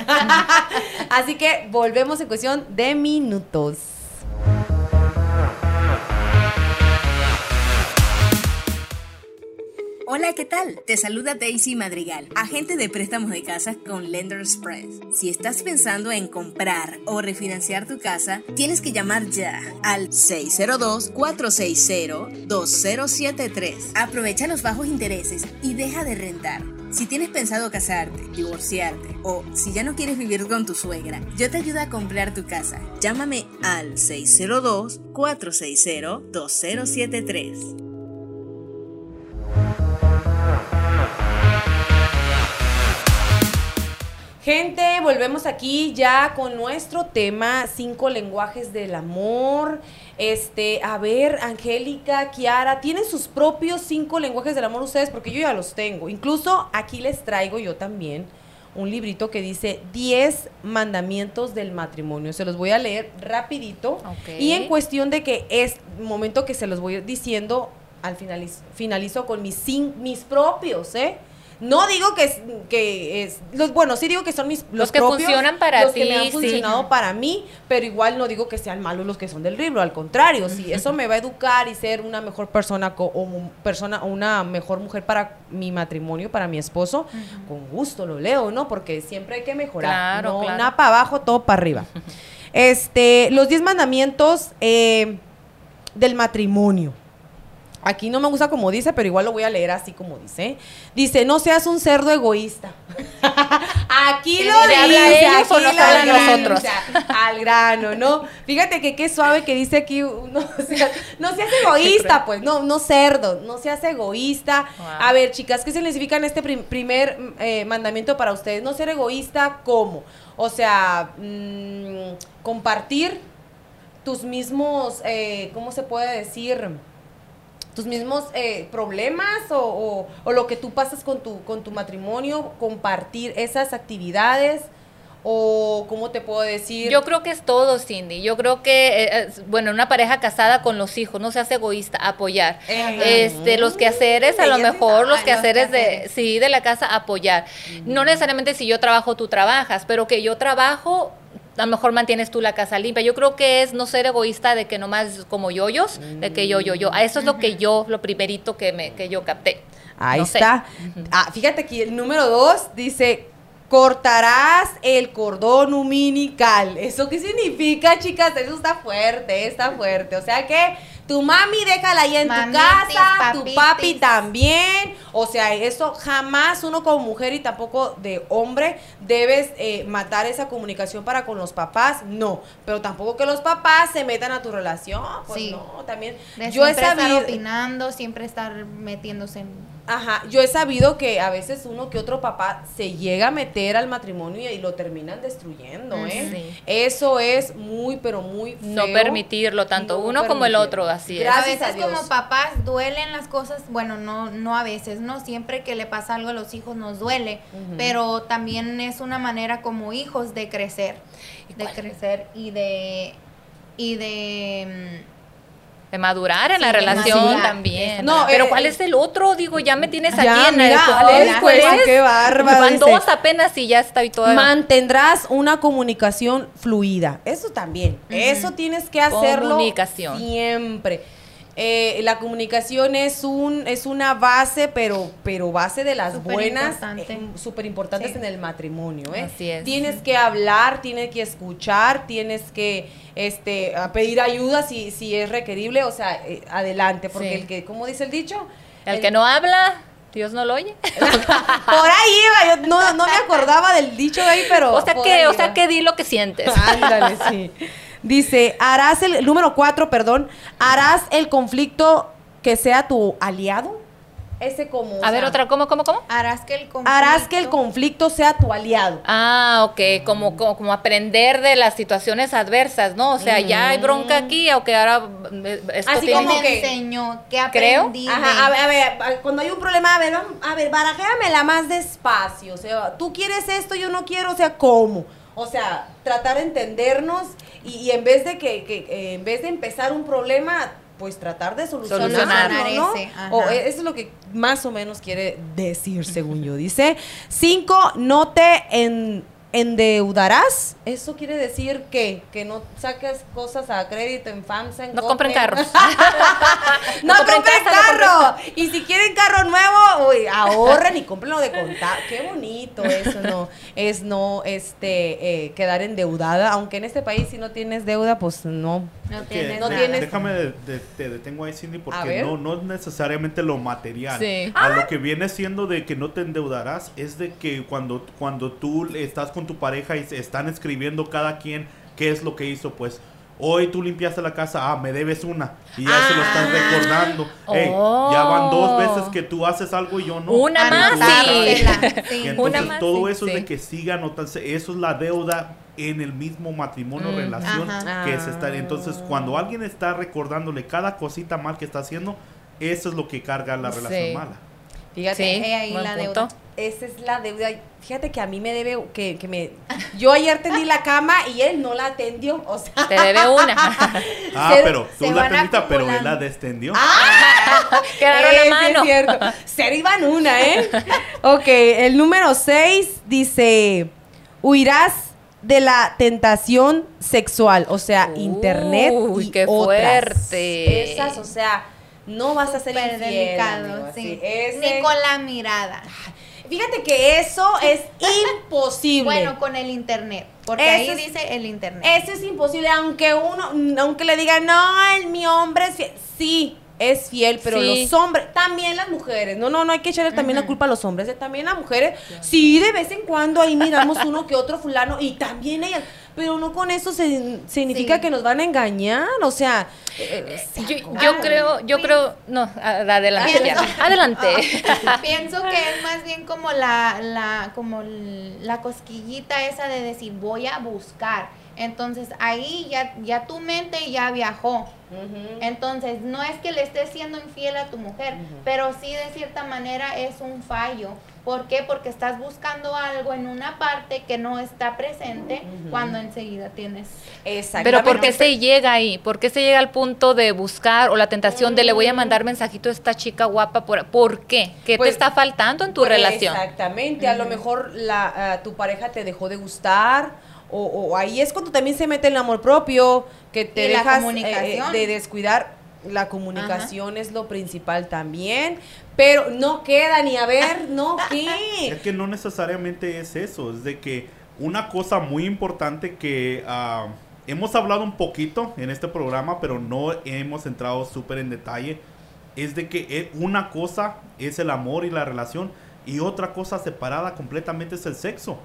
Así que volvemos en cuestión de minutos. Hola, ¿qué tal? Te saluda Daisy Madrigal, agente de préstamos de casas con Lender Express. Si estás pensando en comprar o refinanciar tu casa, tienes que llamar ya al 602-460-2073. Aprovecha los bajos intereses y deja de rentar. Si tienes pensado casarte, divorciarte o si ya no quieres vivir con tu suegra, yo te ayudo a comprar tu casa. Llámame al 602-460-2073. Gente, volvemos aquí ya con nuestro tema, cinco lenguajes del amor. Este, a ver, Angélica, Kiara, ¿tienen sus propios cinco lenguajes del amor ustedes? Porque yo ya los tengo. Incluso aquí les traigo yo también un librito que dice 10 mandamientos del matrimonio. Se los voy a leer rapidito. Y en cuestión de que es momento que se los voy diciendo, al finalizo, finalizo con mis, mis propios, ¿eh? No digo que es, que es los, bueno, sí digo que son mis Los que funcionan para los que me ti, han sí. funcionado para mí, pero igual no digo que sean malos los que son del libro, al contrario, si eso me va a educar y ser una mejor persona co- o persona o una mejor mujer para mi matrimonio, para mi esposo, con gusto lo leo, ¿no? Porque siempre hay que mejorar, Claro, no claro. nada para abajo, todo para arriba. Este, los 10 mandamientos eh, del matrimonio. Aquí no me gusta como dice, pero igual lo voy a leer así como dice. Dice, no seas un cerdo egoísta. aquí lo ¿Le habla a dice, ellos aquí lo nosotros? al grano, ¿no? Fíjate que qué suave que dice aquí, no, seas, no seas egoísta, pues, no, no cerdo, no seas egoísta. Wow. A ver, chicas, ¿qué significa en este prim- primer eh, mandamiento para ustedes? No ser egoísta, ¿cómo? O sea, mm, compartir tus mismos, eh, ¿cómo se puede decir? Tus mismos eh, problemas o, o- o lo que tú pasas con tu, con tu matrimonio, compartir esas actividades o cómo te puedo decir. Yo creo que es todo, Cindy. Yo creo que, eh, bueno, una pareja casada con los hijos, no seas egoísta, apoyar. Ajá. Este, los quehaceres, a lo mejor los sabe, los quehaceres de, sí, de la casa, apoyar. No necesariamente si yo trabajo, tú trabajas, pero que yo trabajo, a lo mejor mantienes tú la casa limpia. Yo creo que es no ser egoísta de que nomás como yoyos, de que yo, yo, yo. A eso es lo que yo, lo primerito que me, que yo capté. Ahí No sé. está. Ah, fíjate que el número dos dice, cortarás el cordón umbilical. ¿Eso qué significa, chicas? Eso está fuerte, está fuerte. O sea que tu mami déjala ahí en tu casa, tu papi también. O sea, eso jamás uno como mujer y tampoco de hombre debes eh, matar esa comunicación para con los papás. No, pero tampoco que los papás se metan a tu relación. Pues Sí. no, también. De Yo he siempre estar sabido... opinando, siempre estar metiéndose en... Ajá, yo he sabido que a veces uno que otro papá se llega a meter al matrimonio y, y lo terminan destruyendo, Mm, ¿eh? sí. Eso es muy, pero muy feo. No permitirlo, tanto No uno como el otro, así es. Gracias a a veces Dios. como papás duelen las cosas, bueno, no, no a veces, no siempre que le pasa algo a los hijos nos duele, pero también es una manera como hijos de crecer, de crecer y de y de De madurar en Sí, la relación también. No, pero eh, ¿cuál es el otro? Digo, ya me tienes Ya, aquí en el mira, ¿cuál es? ay, ¿Cuál es? qué Van dice. dos apenas y ya estoy toda. Mantendrás una comunicación fluida. Eso también. Eso tienes que hacerlo Comunicación. siempre. Eh, la comunicación es un es una base, pero pero base de las buenas, eh, súper importantes Sí. en el matrimonio. ¿eh? Así es. Tienes que hablar, tienes que escuchar, tienes que este pedir ayuda si si es requerible, o sea, eh, adelante, porque Sí. el que, ¿cómo dice el dicho? El que no habla, Dios no lo oye. Por ahí iba, yo no, no me acordaba del dicho de ahí, pero. o sea que, o sea que di lo que sientes. Ándale, sí. Dice, harás el, número cuatro, perdón, harás el conflicto que sea tu aliado. Ese como. A ver, sea, otra, ¿cómo, cómo, cómo? harás que el conflicto Harás que el conflicto sea tu aliado. Ah, ok, como, como, como aprender de las situaciones adversas, ¿no? O sea, ya hay bronca aquí, aunque ahora eh, esto Así tiene- como me que- enseñó, que aprendí Ajá, a ver, a ver, cuando hay un problema, a ver, vamos- a ver, barajéamela más despacio. O sea, tú quieres esto, yo no quiero, o sea, ¿cómo? O sea, tratar de entendernos y, y en vez de que, que, eh, en vez de empezar un problema, pues tratar de solucionarlo, Solucionar ¿no? ese. O eso es lo que más o menos quiere decir, según yo. Dice, cinco, no te en- endeudarás. Eso quiere decir que, que no saques cosas a crédito en FAMSA, en No compren carros. no, No compren compren casa, no carro. Y si quieren carro nuevo, uy, ahorren y comprenlo de contar. Qué bonito eso, no. Es no este eh, quedar endeudada. Aunque en este país si no tienes deuda, pues no. no tienes no tienes- Déjame, de- de- te detengo ahí, Cindy, porque no, no es necesariamente lo material. Sí. A lo que viene siendo de que no te endeudarás es de que cuando, cuando tú estás con tu pareja y se están escribiendo cada quien qué es lo que hizo, pues Hoy tú limpiaste la casa, ah, me debes una. Y ya se lo estás Ah. recordando. Ey, ya van dos veces que tú haces algo y yo no. Una tú más, sí. Sí. Entonces Una todo eso sí. de que siga anotándose, eso es la deuda en el mismo matrimonio, Mm, relación ajá. que se está. Entonces, cuando alguien está recordándole cada cosita mal que está haciendo, eso es lo que carga la relación mala. Fíjate, Sí, He ahí la punto. deuda. esa es la deuda. Fíjate que a mí me debe, que, que me... Yo ayer tendí la cama y él no la atendió, o sea... Te debe una. Ah, Se- pero tú se la van tendiste, pero él la descendió. Quedaron Eh, a sí mano. Es cierto. Ser iban una, ¿eh? ok, el número 6 dice: Huirás de la tentación sexual, o sea, Uy, internet y qué otras. fuerte. Esas, o sea, no vas a ser infiel, delicado, amigo, sí. Ese- Ni con la mirada. Fíjate que eso es imposible. Bueno, con el internet. Porque Eso ahí es- dice el internet. Eso es imposible, aunque uno, aunque le digan, no, el, mi hombre es fiel. Sí, es fiel, pero Sí. los hombres, también las mujeres. No, no, no hay que echarle también la culpa a los hombres, eh, también las mujeres. Sí, de vez en cuando ahí miramos uno que otro fulano y también ellas. Pero no con eso se, significa Sí. que nos van a engañar, o sea. eh, Yo, saco. yo Ah, creo, yo sí. creo, no, adelante, Pienso- adelante. Pienso que es más bien como la, la, como la cosquillita esa de decir voy a buscar. Entonces ahí ya, ya tu mente ya viajó. Entonces no es que le estés siendo infiel a tu mujer, pero sí de cierta manera es un fallo. ¿Por qué? Porque estás buscando algo en una parte que no está presente cuando enseguida tienes. Exactamente. Pero ¿por qué se llega ahí? ¿Por qué se llega al punto de buscar o la tentación de le voy a mandar mensajito a esta chica guapa? ¿Por, ¿por qué? ¿Qué Pues, te está faltando en tu Pues, relación? Exactamente, a lo mejor la, tu pareja te dejó de gustar o, o ahí es cuando también se mete el amor propio, que te Y dejas eh, comunicación. de descuidar. La comunicación es lo principal también, pero no queda ni a ver, no Es qué. que no necesariamente es eso, es de que una cosa muy importante que ah, hemos hablado un poquito en este programa, pero no hemos entrado súper en detalle, es de que eh, una cosa es el amor y la relación y otra cosa separada completamente es el sexo.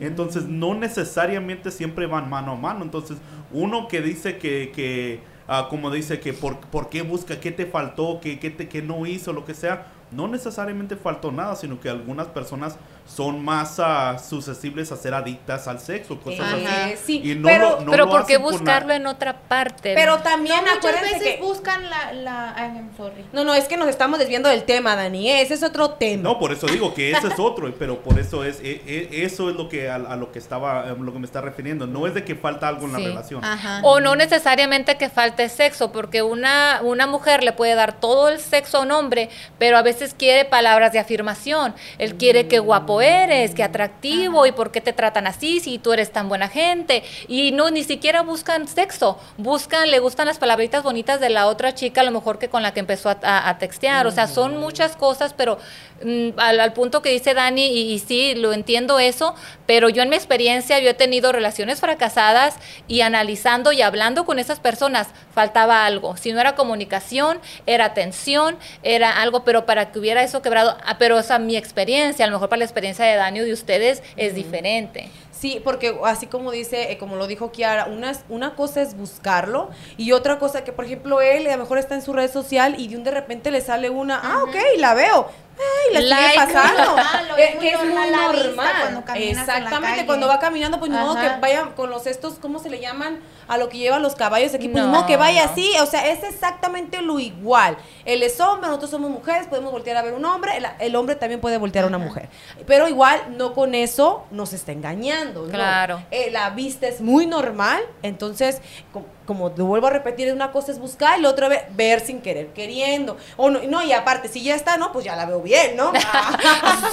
Entonces no necesariamente siempre van mano a mano. Entonces uno que dice que, que ah, como dice que por, por qué busca, qué te faltó, qué, qué, te, qué no hizo, lo que sea, no necesariamente faltó nada, sino que algunas personas son más ah, susceptibles a ser adictas al sexo, cosas Eh, así. sí, Y no pero, lo- no Pero lo ¿por qué por buscarlo en otra parte? pero también No, muchas veces que buscan la, la ay, I'm sorry. no, no, es que nos estamos desviando del tema, Dani. ¿eh? Ese es otro tema. No, por eso digo que ese es otro, pero por eso es e- e- eso es lo que a, a lo que estaba a lo que me está refiriendo. No es de que falta algo en Sí. la relación. Ajá. O no necesariamente que falte sexo, porque una, una mujer le puede dar todo el sexo a un hombre, pero a veces quiere palabras de afirmación. Él quiere que guapo eres, que atractivo, y por qué te tratan así si tú eres tan buena gente. Y no, ni siquiera buscan sexo, buscan, le gustan las palabritas bonitas de la otra chica, a lo mejor que con la que empezó a, a- a textear. O sea, son muchas cosas, pero mm, al, al punto que dice Dani, y, y sí, lo entiendo eso, pero yo en mi experiencia, yo he tenido relaciones fracasadas y analizando y hablando con esas personas, faltaba algo. Si no era comunicación, era atención, era algo, pero para que hubiera eso quebrado, ah, pero esa mi experiencia, a lo mejor para la experiencia de Dani o de ustedes es diferente. Sí, porque así como dice, eh, como lo dijo Kiara, una, una cosa es buscarlo y otra cosa que, por ejemplo, él a lo mejor está en su red social y de un de repente le sale una, ah, ok, la veo. Ay, le Like. sigue pasando. O Eh, es que es muy normal la cuando la Exactamente, cuando va caminando, pues modo que vaya con los estos, ¿cómo se le llaman? A lo que llevan los caballos aquí, pues No, que vaya no. así. O sea, es exactamente lo igual. Él es hombre, nosotros somos mujeres, podemos voltear a ver un hombre, el, el hombre también puede voltear a una mujer. Pero igual, no con eso nos está engañando. ¿no? Claro. Eh, la vista es muy normal, entonces, co- como te vuelvo a repetir, una cosa es buscar y la otra ve- ver sin querer queriendo. O no, no, y aparte, si ya está, no, pues ya la veo bien, ¿no?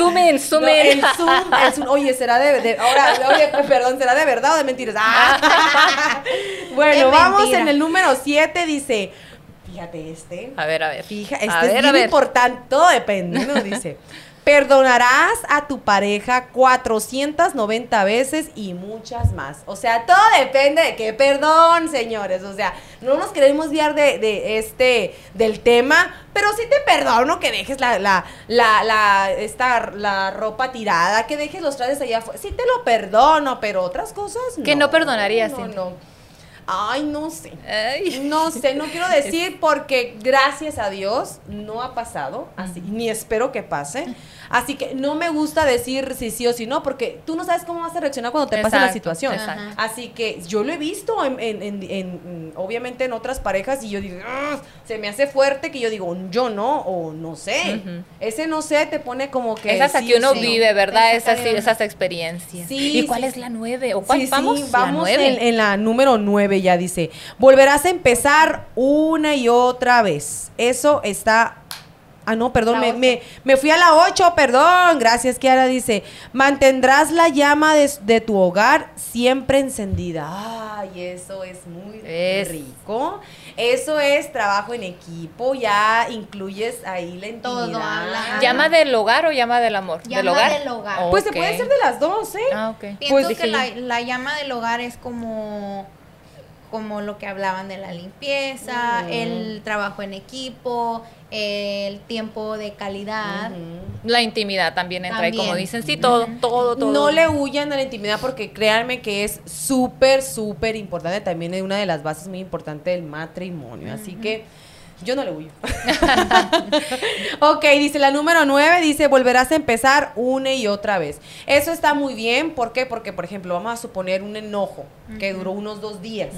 No, in. el zoom, el zoom. Oye, será de, de- ahora, oye, perdón, será de verdad o de mentiras. Ah. bueno, vamos mentira. en el número 7, dice, fíjate este. A ver, a ver. Fija, este a es ver, a bien ver. importante, todo depende, ¿no? Dice, perdonarás a tu pareja 490 veces y muchas más. O sea, todo depende de qué perdón, señores. O sea, no nos queremos guiar de, de este, del tema, pero sí te perdono que dejes la, la, la, la, esta, la ropa tirada, que dejes los trajes allá afuera. Sí te lo perdono, pero otras cosas no. ¿Qué no perdonarías, No, no. Ay, no sé. Ay. No sé, no quiero decir porque gracias a Dios no ha pasado así, ni espero que pase. Así que no me gusta decir si sí o si no, porque tú no sabes cómo vas a reaccionar cuando te pase la situación. exacto. Así que yo lo he visto, en, en- en- en- obviamente en otras parejas, y yo digo, "Ugh", se me hace fuerte que yo digo, yo no, o no sé. Ese no sé te pone como que... Esas sí aquí o uno sí. vive, ¿verdad? Esas, sí, esas experiencias. Sí, ¿Y cuál es la nueve? ¿O cuál sí, vamos? La vamos nueve. en, la número 9 ya dice, volverás a empezar una y otra vez. Eso está... Ah, no, perdón, me, me, me fui a la 8, perdón. Gracias, Kiara. Dice, mantendrás la llama de, de tu hogar siempre encendida. Ay, eso es muy Es. rico. Eso es trabajo en equipo. Ya incluyes ahí la intimidad. Todo, habla- ¿Llama del hogar o llama del amor? ¿Del Llama hogar? del hogar. Pues se puede ser de las dos, ¿eh? Ah, ok. Pienso Pues que la, la llama del hogar es como como lo que hablaban de la limpieza, el trabajo en equipo, el tiempo de calidad. La intimidad también entra ahí, como También. dicen, sí, todo, todo, todo. No le huyan a la intimidad porque créanme que es súper, súper importante. También es una de las bases muy importantes del matrimonio. Así que yo no le huyo. ok, dice la número 9, dice, volverás a empezar una y otra vez. Eso está muy bien. ¿Por qué? Porque, por ejemplo, vamos a suponer un enojo que duró unos dos días.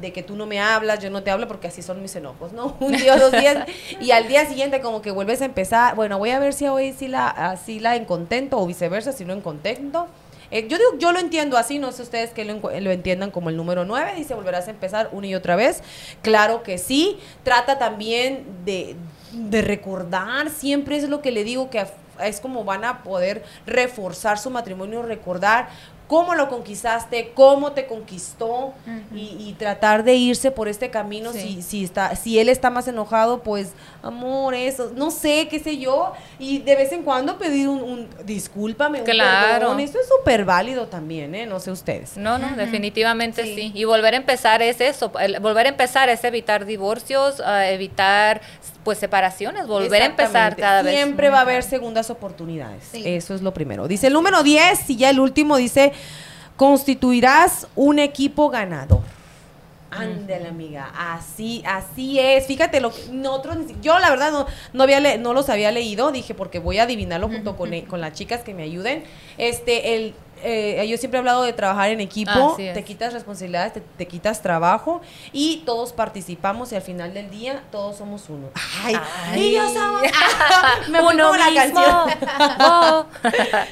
de que tú no me hablas, yo no te hablo porque así son mis enojos, ¿no? Un día o dos días y al día siguiente como que vuelves a empezar, bueno, voy a ver si hoy sí la, así la en contento o viceversa, si no en contento. Eh, yo digo, yo lo entiendo así, no sé ustedes que lo, lo entiendan como el número 9, dice volverás a empezar una y otra vez. Claro que sí, trata también de, de recordar, siempre es lo que le digo que es como van a poder reforzar su matrimonio, recordar cómo lo conquistaste, cómo te conquistó y, y tratar de irse por este camino. Sí. Si, si, está, si él está más enojado, pues amor, eso, no sé, qué sé yo. Y de vez en cuando pedir un, un discúlpame, un Claro. perdón. Esto es súper válido también, ¿eh? No sé ustedes. No, no, definitivamente sí. Sí. Y volver a empezar es eso. el volver a empezar es evitar divorcios, evitar pues separaciones, volver a empezar cada vez. Siempre va a haber segundas oportunidades. Sí. Eso es lo primero. Dice el número 10 y ya el último dice, constituirás un equipo ganador. Ándale, amiga, así, así es. Fíjate lo que nosotros, yo la verdad no, no había le- no los había leído, dije porque voy a adivinarlo junto con, e- con las chicas que me ayuden. Este, el, eh, yo siempre he hablado de trabajar en equipo, es. te quitas responsabilidades, te, te quitas trabajo y todos participamos y al final del día todos somos uno. Ay, Ay. y yo somos- me Uno la canción. Oh.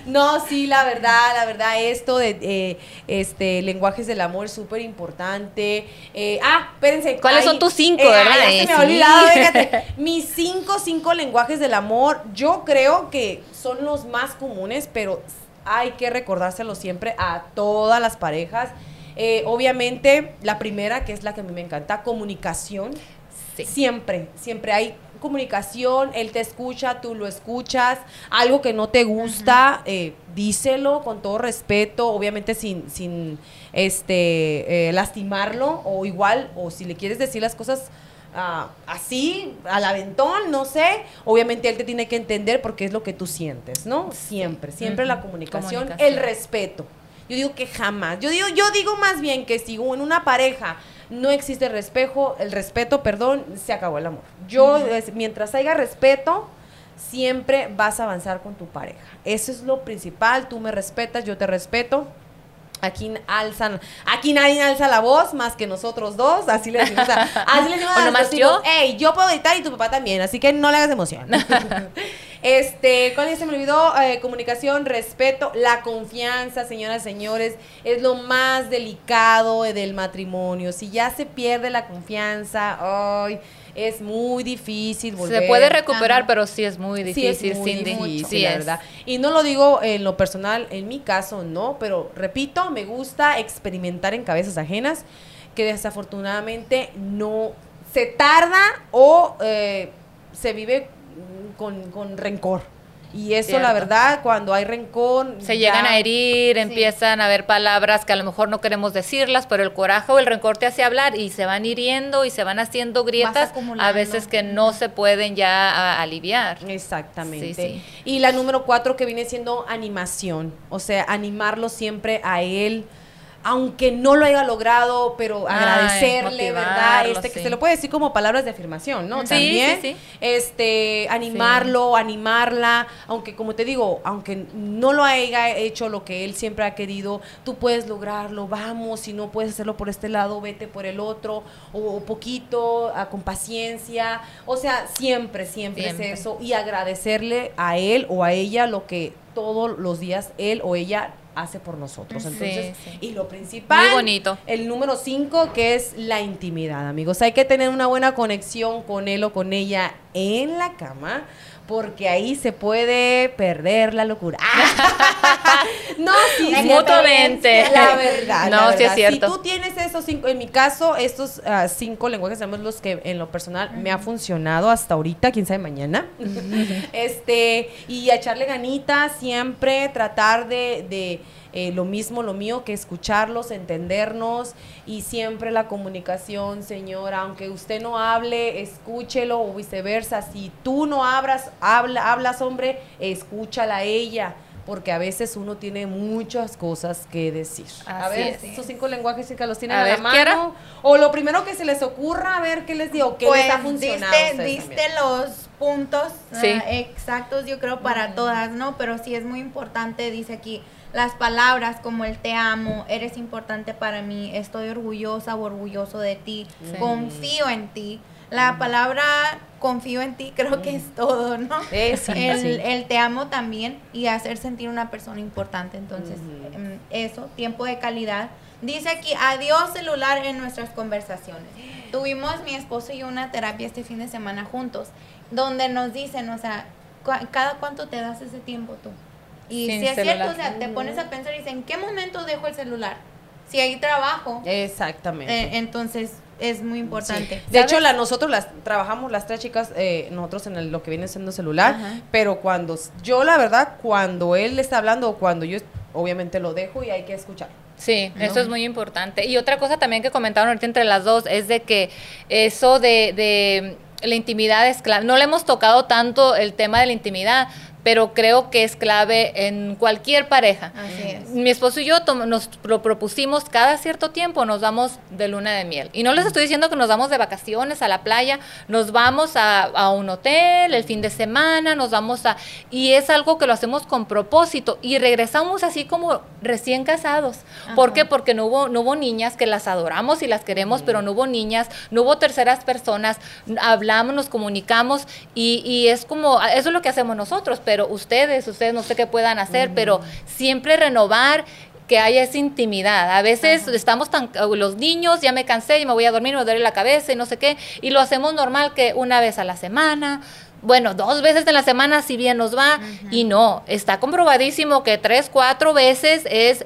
No, sí, la verdad, la verdad, esto de eh, este lenguajes del amor es súper importante. Eh, ah, espérense. ¿Cuáles son tus cinco, eh, verdad? ay, se me ha olvidado, fíjate. Mis cinco, cinco lenguajes del amor, yo creo que son los más comunes, pero hay que recordárselo siempre a todas las parejas. Eh, obviamente, la primera, que es la que a mí me encanta, comunicación. Sí. Siempre, siempre hay comunicación, él te escucha, tú lo escuchas, algo que no te gusta, eh, díselo con todo respeto, obviamente sin, sin este, eh, lastimarlo, o igual, o si le quieres decir las cosas ah, así, al aventón, no sé, obviamente él te tiene que entender porque es lo que tú sientes, ¿no? Siempre, siempre la comunicación, Comunicación. el respeto. Yo digo que jamás. Yo digo, yo digo más bien que si en una pareja no existe el respeto, el respeto, perdón, se acabó el amor. Yo, es- mientras haya respeto, siempre vas a avanzar con tu pareja. Eso es lo principal. Tú me respetas, yo te respeto. Aquí alzan, aquí nadie alza la voz más que nosotros dos, así le decimos a, así le decimos ¿O a nomás yo? Ey, yo puedo gritar y tu papá también, así que no le hagas emoción. este, ¿cuál se me olvidó? Eh, comunicación, respeto, la confianza, señoras y señores, es lo más delicado del matrimonio. Si ya se pierde la confianza, ay, es muy difícil volver. Se puede recuperar, Ajá. pero sí es muy Sí, es difícil, muy Cindy. difícil, Sí la es. verdad. Y no lo digo en lo personal, en mi caso no, pero repito, me gusta experimentar en cabezas ajenas que desafortunadamente no se tarda o eh, se vive con, con rencor. Y eso, la verdad, cuando hay rencor... Se ya- llegan a herir, empiezan a haber palabras que a lo mejor no queremos decirlas, pero el coraje o el rencor te hace hablar y se van hiriendo y se van haciendo grietas, a veces que no se pueden ya aliviar. Exactamente. Sí, sí. Y la número cuatro que viene siendo animación, o sea, animarlo siempre a él. Aunque no lo haya logrado, pero Ay, agradecerle, ¿verdad? Este, que sí. se lo puede decir como palabras de afirmación, ¿no? Sí, También, sí, sí. este, animarlo, animarla, aunque como te digo, aunque no lo haya hecho lo que él siempre ha querido, tú puedes lograrlo, vamos, si no puedes hacerlo por este lado, vete por el otro, o, o poquito, a- con paciencia, o sea, siempre, siempre, Siempre. es eso, y agradecerle a él o a ella lo que todos los días él o ella hace por nosotros. Entonces, sí. y lo principal, Muy bonito. el número 5, que es la intimidad, amigos. Hay que tener una buena conexión con él o con ella en la cama, porque ahí se puede perder la locura. no, sí, Mutuamente. La verdad. No, la sí es cierto. Si tú tienes esos cinco, en mi caso, estos ah, cinco lenguajes son los que en lo personal me ha funcionado hasta ahorita, quién sabe mañana. este, y echarle ganitas, siempre tratar de, de, eh, lo mismo, lo mío, que escucharlos, entendernos y siempre la comunicación, señora, aunque usted no hable, escúchelo o viceversa. Si tú no abras, habla, hablas, hombre, escúchala a ella. Porque a veces uno tiene muchas cosas que decir. a ver, es. esos cinco lenguajes que los tienen A a, ver, la mano. O lo primero que se les ocurra, a ver qué les digo, qué pues les ha funcionado. a diste, los puntos Sí. ah, exactos, yo creo, para todas, ¿no? Pero sí es muy importante, dice aquí, las palabras como el te amo, eres importante para mí, estoy orgullosa o orgulloso de ti, confío en ti. La palabra confío en ti creo que es todo, ¿no? Eh, sí, el, sí. el te amo también y hacer sentir una persona importante. Entonces, Ujú. em, eso, tiempo de calidad. Dice aquí, adiós celular en nuestras conversaciones. Tuvimos mi esposo y yo una terapia este fin de semana juntos, donde nos dicen, o sea, cada cuánto te das ese tiempo tú. Y Sin si es celular. cierto, o sea, te pones a pensar y dices, ¿en qué momento dejo el celular? Si hay trabajo, Exactamente. eh, entonces es muy importante. De ¿Sabes? hecho, la, nosotros las trabajamos las tres chicas, eh, nosotros en el- lo que viene siendo celular, Ajá. pero cuando yo la verdad, cuando él le está hablando o cuando yo obviamente lo dejo y hay que escuchar. Sí, eso es muy importante. Y otra cosa también que comentaron ahorita entre las dos es de que eso de, de la intimidad es clave. No le hemos tocado tanto el tema de la intimidad, pero creo que es clave en cualquier pareja. Así es. Mi esposo y yo nos lo propusimos cada cierto tiempo, nos vamos de luna de miel. Y no les estoy diciendo que nos vamos de vacaciones a la playa, nos vamos a, a un hotel el fin de semana, nos vamos a... Y es algo que lo hacemos con propósito y regresamos así como recién casados. ¿Por Ajá. qué? Porque no hubo, no hubo niñas que las adoramos y las queremos, pero no hubo niñas, no hubo terceras personas, hablamos, nos comunicamos y, y es como, eso es lo que hacemos nosotros, pero ustedes, ustedes no sé qué puedan hacer, pero siempre renovar que haya esa intimidad. A veces estamos tan, los niños, ya me cansé y me voy a dormir, me duele la cabeza y no sé qué, y lo hacemos normal que una vez a la semana, bueno, dos veces en la semana si bien nos va, y no, está comprobadísimo que tres, cuatro veces es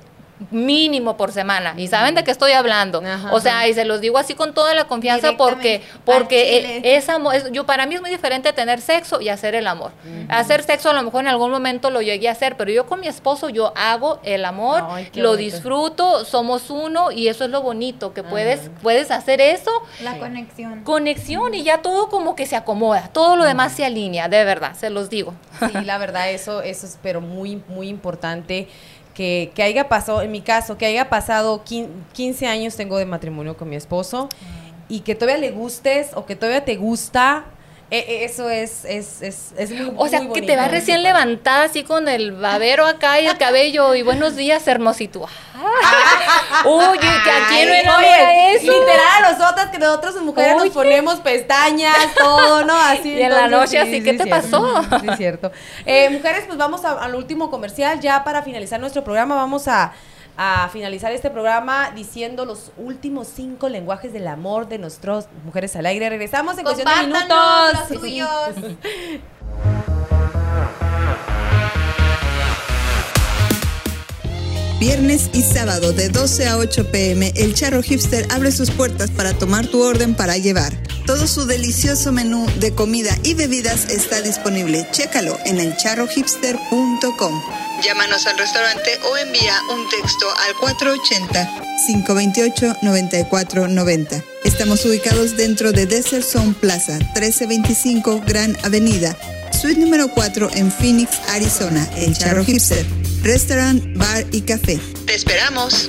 mínimo por semana. ¿Y saben de qué estoy hablando? Ajá, o sea, y se los digo así con toda la confianza porque porque eh, es amor, es- yo para mí es muy diferente tener sexo y hacer el amor. Hacer sexo a lo mejor en algún momento lo llegué a hacer, pero yo con mi esposo yo hago el amor, Ay, lo bonito. disfruto, somos uno y eso es lo bonito que puedes puedes hacer eso La conexión. conexión y ya todo como que se acomoda, todo lo demás se alinea, de verdad, se los digo. Sí, la verdad, eso, eso es pero muy, muy importante. Que, que haya pasado, en mi caso, que haya pasado quin- 15 años tengo de matrimonio con mi esposo y que todavía le gustes o que todavía te gusta, eh, eh, eso es, es, es, es muy O sea, muy que te vas recién levantada así con el babero acá y el cabello y buenos días, hermosito. Ah. Oye, que aquí no era oye, eso. Literal, a nosotras que nosotros las mujeres Oye. nos ponemos pestañas, todo, ¿no? Así. Y en la noche así, sí, ¿qué sí, te cierto. pasó? Sí, es cierto. Eh, mujeres, pues vamos a- al último comercial. Ya para finalizar nuestro programa, vamos a, a finalizar este programa diciendo los últimos cinco lenguajes del amor de nuestras mujeres al aire. Regresamos en cuestión de minutos. los suyos. Viernes y sábado de 12 a 8 pm, el Charro Hipster abre sus puertas para tomar tu orden para llevar. Todo su delicioso menú de comida y bebidas está disponible. Chécalo en elcharrohipster.com. Llámanos al restaurante o envía un texto al 480-528-9490. Estamos ubicados dentro de Desert Zone Plaza, 1325 Gran Avenida, Suite número 4 en Phoenix, Arizona, El Charro Hipster. Restaurant, bar y café. ¡Te esperamos!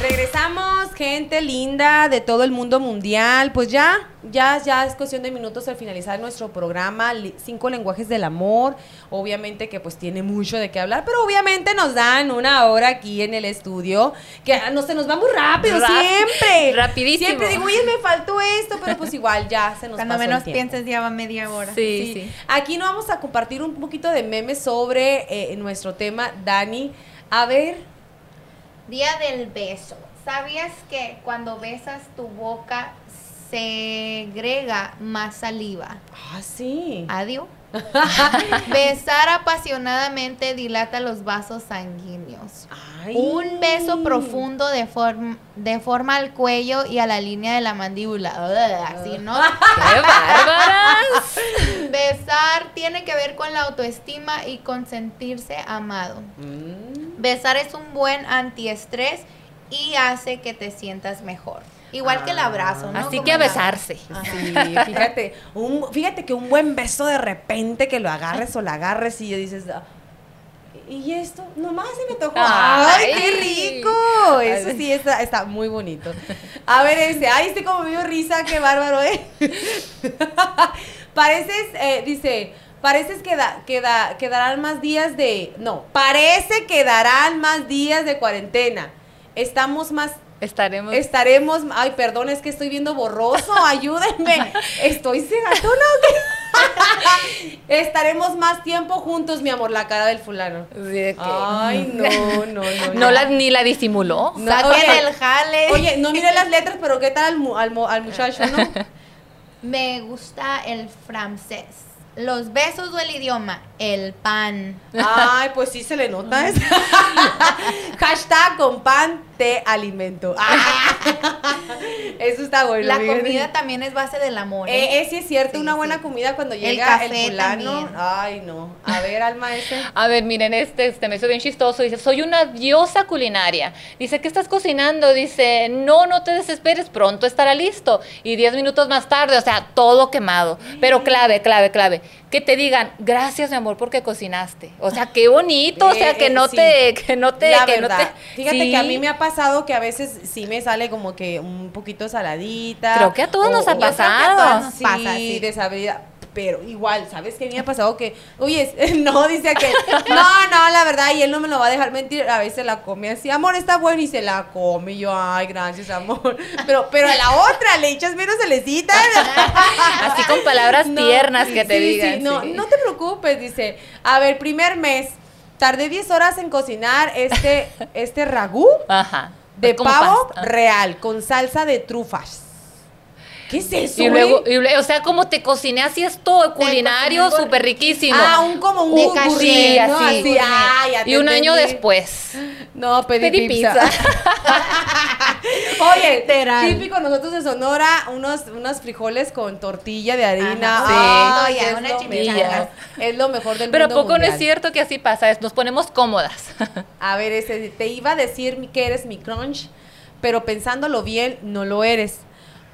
Regresamos gente linda de todo el mundo mundial. Pues ya, ya, ya es cuestión de minutos al finalizar nuestro programa, cinco lenguajes del amor. Obviamente que pues tiene mucho de qué hablar, pero obviamente nos dan una hora aquí en el estudio, que ah, no se nos va muy rápido Rap- siempre. rapidísimo. Siempre digo, oye, me faltó esto, pero pues igual ya se nos Cuando pasó el menos tiempo. pienses ya va media hora. Sí, sí. Aquí no vamos a compartir un poquito de memes sobre eh, nuestro tema, Dani. A ver, Día del beso. ¿Sabías que cuando besas tu boca segrega más saliva? ah, sí. Adiós. Besar apasionadamente dilata los vasos sanguíneos. Ay. Un beso profundo de, form- de forma al cuello y a la línea de la mandíbula. Ugh, Así, ¿no? ¡Qué bárbaras! Besar tiene que ver con la autoestima y con sentirse amado. Mm. Besar es un buen antiestrés y hace que te sientas mejor. Igual que el abrazo, ¿no? Así Como que a besarse. Sí, fíjate, un, fíjate que un buen beso de repente que lo agarres o la agarres y dices, "Ah, ¿y esto? Nomás se me tocó. ¡Ay, Ay. qué rico! Eso sí está, está muy bonito. A ver, ese, ay, este como me dio risa, qué bárbaro, ¿eh? Pareces, eh, dice, pareces que, da, que, da- que darán más días de, no, parece que darán más días de cuarentena. Estamos más Estaremos. Estaremos, ay, perdón, es que estoy viendo borroso, ayúdenme. Estoy cegatona? Estaremos más tiempo juntos, mi amor, la cara del fulano. Sí, Ay, no, no, no. no la, ni la disimuló. No, Saquen el jale. Oye, no mire las letras, pero ¿qué tal al, mu- al mu- al muchacho, no? Me gusta el francés. Los besos o el idioma. El pan. Ay, pues sí se le nota. eso. Hashtag con pan te alimento. Ah. Eso está bueno. La comida también es base del amor. ¿eh? Eh, eh, sí es cierto, Sí, una buena sí. comida cuando El llega el, café fulano. también. Ay, no. A ver, Alma, ese. A ver, miren, este, este me hizo bien chistoso. Dice, soy una diosa culinaria. Dice, ¿qué estás cocinando? Dice, no, no te desesperes, pronto estará listo. Y diez minutos más tarde, o sea, todo quemado. Pero clave, clave, clave. Que te digan, gracias, mi amor, porque cocinaste. O sea, qué bonito. o sea, Eh, que eh, no sí. te, que no te, La que no te. Fíjate Sí. que a mí me ha pasado que a veces sí me sale como que un poquito saladita. Creo que a todos nos ha pasado. todos nos Sí, pasa, sí, desabrida. Pero igual, ¿sabes qué? A mí me ha pasado que, oye, no, dice que, no, no, la verdad, y él no me lo va a dejar mentir, a veces la come así, amor, está bueno, y se la come, y yo, ay, gracias, amor. Pero, pero a la otra le echas menos salecita. Así con palabras No, tiernas que te sí, digan. sí, no, sí. no te preocupes, dice. A ver, primer mes, tardé 10 horas en cocinar este, este ragú Ajá. de pavo pasta. real con salsa de trufas. ¿Qué es eso? Y luego, y luego, o sea, como te cociné así esto, culinario, cociné súper riquísimo. Ah, un como un De caché, ¿no? sí. Así, ah, ya te y un año después. No, pedí, Pedí pizza. pizza. Oye, Literal. típico nosotros de Sonora, unos, unos frijoles con tortilla de harina. Ajá. Sí. es, Una lo chimichanga. mejor, es lo mejor del Pero ¿a mundo poco no es mundial. cierto que así pasa? Es- Nos ponemos cómodas. A ver, ese, te iba a decir que eres mi crunch, pero pensándolo bien, no lo eres.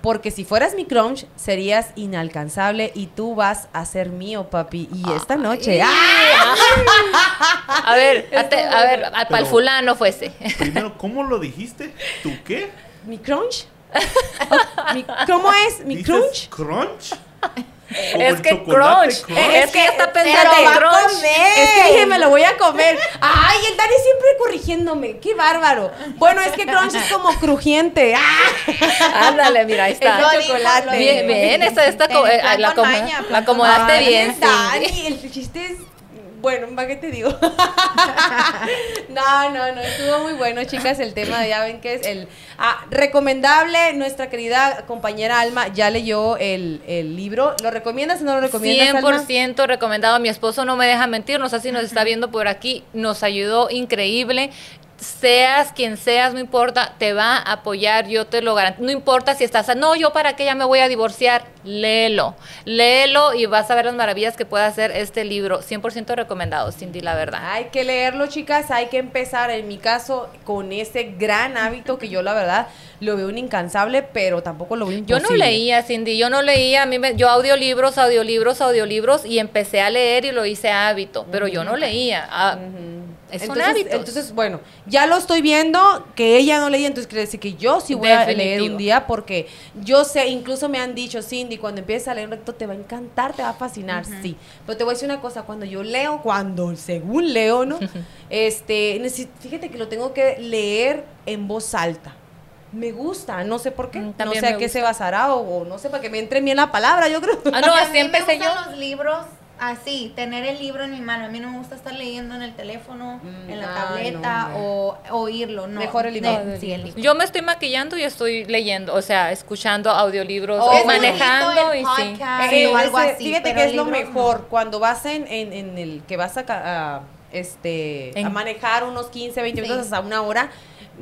Porque si fueras mi crunch, serías inalcanzable y tú vas a ser mío, papi. Y esta noche. ¡ah! A ver, a, te- a ver, para el fulano fuese. Primero, ¿cómo lo dijiste? ¿Tú qué? ¿Mi crunch? Oh, mi- ¿Cómo es? ¿Mi ¿Dices crunch? crunch? Como Es el que crunch. Es que está pensando en crunch. comer. Es que dije, me lo voy a comer. Ay, el Dani siempre corrigiéndome. Qué bárbaro. Bueno, es que crunch es como crujiente. ¡Ah! Ándale, mira, ahí Es está. dijo, chocolate. Bien, bien, esta, esta, eh, la, con acomodaste bien, el Dani, sí. el chiste es. Bueno, ¿para qué te digo? no, no, no, estuvo muy bueno, chicas, el tema, ya ven que es el... Ah, recomendable, nuestra querida compañera Alma ya leyó el, el libro. ¿Lo recomiendas o no lo recomiendas, Alma? 100% recomendado. Mi esposo no me deja mentir, no sé si nos está viendo por aquí, nos ayudó increíble. Seas quien seas, no importa, te va a apoyar, yo te lo garantizo. No importa si estás, no, yo para qué ya me voy a divorciar, léelo, léelo y vas a ver las maravillas que puede hacer este libro. 100% recomendado, Cindy, la verdad. Hay que leerlo, chicas, hay que empezar, en mi caso, con ese gran hábito que yo, la verdad, lo veo un incansable, pero tampoco lo veo Yo imposible. no leía, Cindy, yo no leía, a mí me, yo audiolibros, audiolibros, audiolibros y empecé a leer y lo hice hábito, pero yo no leía. Ah, Es un entonces, hábito. entonces, bueno, ya lo estoy viendo que ella no leía, entonces quiere decir que yo sí voy a leer un día porque yo sé, incluso me han dicho, Cindy, cuando empieces a leer un reto te va a encantar, te va a fascinar, sí. Pero te voy a decir una cosa, cuando yo leo, cuando según leo, ¿no? este, fíjate que lo tengo que leer en voz alta. Me gusta, no sé por qué, Mm, no sé a qué gusta. se basará o, o no sé, para que me entre bien la palabra, yo creo. Ah, no, a así mí empecé me yo. los libros así, tener el libro en mi mano. A mí no me gusta estar leyendo en el teléfono, Mm, en la tableta no, o oírlo. No, Mejor el libro. De- sí, el libro. Yo me estoy maquillando y estoy leyendo, o sea, escuchando audiolibros Oh, o es manejando y sí. Eh, o algo ese- así, Fíjate que es lo no. mejor cuando vas en, en, en el que vas a, ca- a, este, a manejar unos 15, 20 Sí. minutos hasta una hora,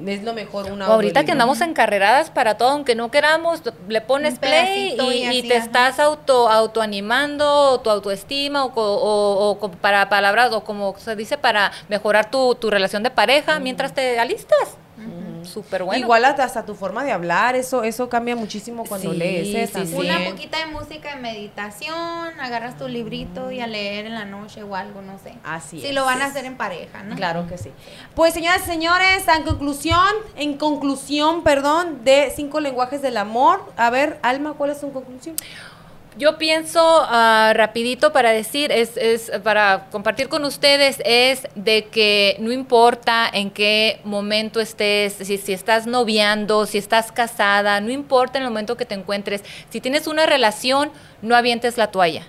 es lo mejor una ahorita que andamos encarreradas para todo, aunque no queramos, le pones play y, y y así, te ajá. estás auto autoanimando, tu autoestima o, co- o- o para palabras o como se dice para mejorar tu, tu relación de pareja mientras te alistas. Súper bueno. Igual hasta, hasta tu forma de hablar, eso eso cambia muchísimo cuando Sí, lees. ¿eh? sí, sí. Una poquita de música de meditación, agarras tu librito y a leer en la noche o algo, no sé. Así Si es. lo van a hacer en pareja, ¿no? Claro que sí. Pues señoras y señores, en conclusión, en conclusión, perdón, de cinco lenguajes del amor. A ver, Alma, ¿cuál es tu conclusión? Yo pienso ah, rapidito para decir, es, es para compartir con ustedes, es de que no importa en qué momento estés, si, si estás noviando, si estás casada, no importa en el momento que te encuentres, si tienes una relación, no avientes la toalla.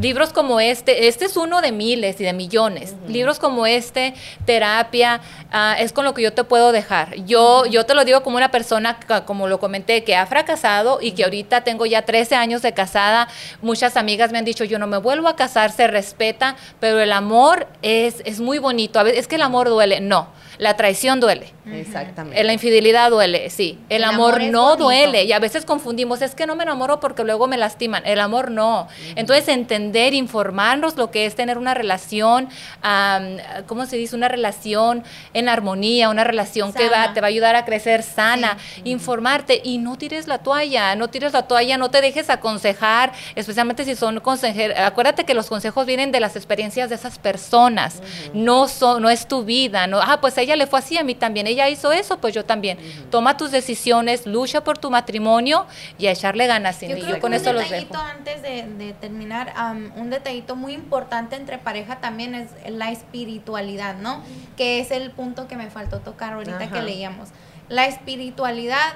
Libros como este, este es uno de miles y de millones. Libros como este, terapia, ah, es con lo que yo te puedo dejar. Yo, yo te lo digo como una persona, como lo comenté, que ha fracasado y que ahorita tengo ya 13 años de casada. Muchas amigas me han dicho, yo no me vuelvo a casar, se respeta, pero el amor es, es muy bonito. A veces es que el amor duele. No, la traición duele. Exactamente. La infidelidad duele, sí. El, El amor, no bonito. duele. Y a veces confundimos, es que no me enamoro porque luego me lastiman. El amor no. Entonces, entender, informarnos lo que es tener una relación, am, ¿cómo se dice? Una relación en armonía, una relación que va, te va a ayudar a crecer sana. Informarte y no tires la toalla, no tires la toalla, no te dejes aconsejar, especialmente si son consejeros. Acuérdate que los consejos vienen de las experiencias de esas personas. No, son, no es tu vida. No, ah, pues a ella le fue así, a mí también. Ella hizo eso, pues yo también. Toma tus decisiones, lucha por tu matrimonio y a echarle ganas. Yo Cindy. creo Yo que con un eso los detallito dejo. antes de, de terminar, am, un detallito muy importante entre pareja también es la espiritualidad, ¿no? Que es el punto que me faltó tocar ahorita que leíamos. La espiritualidad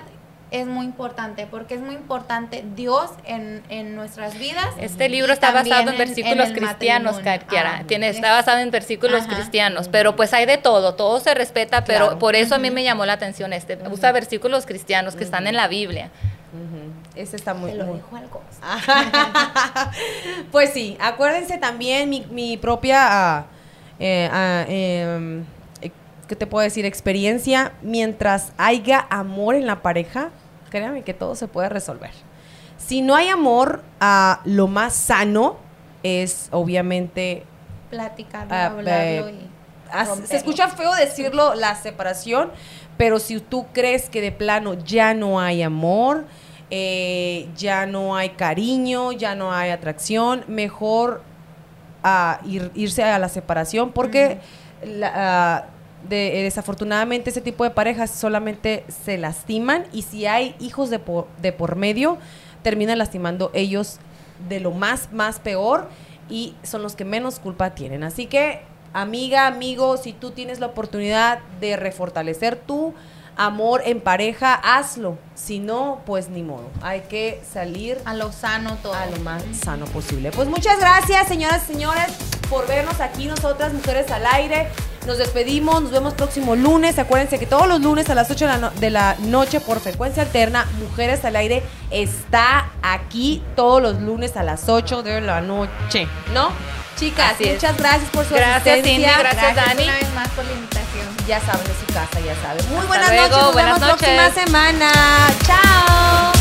es muy importante porque es muy importante Dios en, en nuestras vidas. Este libro está también basado en, versículos el cristianos. Kiara. Ah, Tiene, está basado en versículos Ajá. cristianos, pero pues hay de todo, todo se respeta, pero Claro. por eso a mí me llamó la atención este. Usa versículos cristianos que están en la Biblia. Ese está muy, Te lo muy- dejo al gozo. pues sí, acuérdense también mi, mi propia, ah, eh, ah, em, eh, ¿qué te puedo decir? Experiencia. Mientras haya amor en la pareja, créanme que todo se puede resolver. Si no hay amor, ah, lo más sano es obviamente Platicarlo, Ah, hablarlo eh, y Se escucha feo decirlo, la separación, pero si tú crees que de plano ya no hay amor, eh, ya no hay cariño, ya no hay atracción, mejor ir- irse a la separación porque la- de- eh, desafortunadamente ese tipo de parejas solamente se lastiman y si hay hijos de por, de por medio, terminan lastimando ellos de lo más, más peor y son los que menos culpa tienen. Así que, amiga, amigo, si tú tienes la oportunidad de refortalecer tu amor en pareja, hazlo. Si no, pues ni modo. Hay que salir a lo sano todo. a lo más sano posible. Pues muchas gracias, señoras y señores, por vernos aquí nosotras, Mujeres al Aire. Nos despedimos, nos vemos próximo lunes. Acuérdense que todos los lunes a las 8 de la, no- de la noche por frecuencia alterna, Mujeres al Aire está aquí todos los lunes a las 8 de la noche, ¿no? Chicas, Así es. muchas gracias por su Gracias, asistencia. Cindy, gracias, Dani. una vez más por la invitación. Ya saben, es su casa, ya saben. Muy Hasta buenas luego, noches, nos buenas vemos próxima noches. semana. Chao.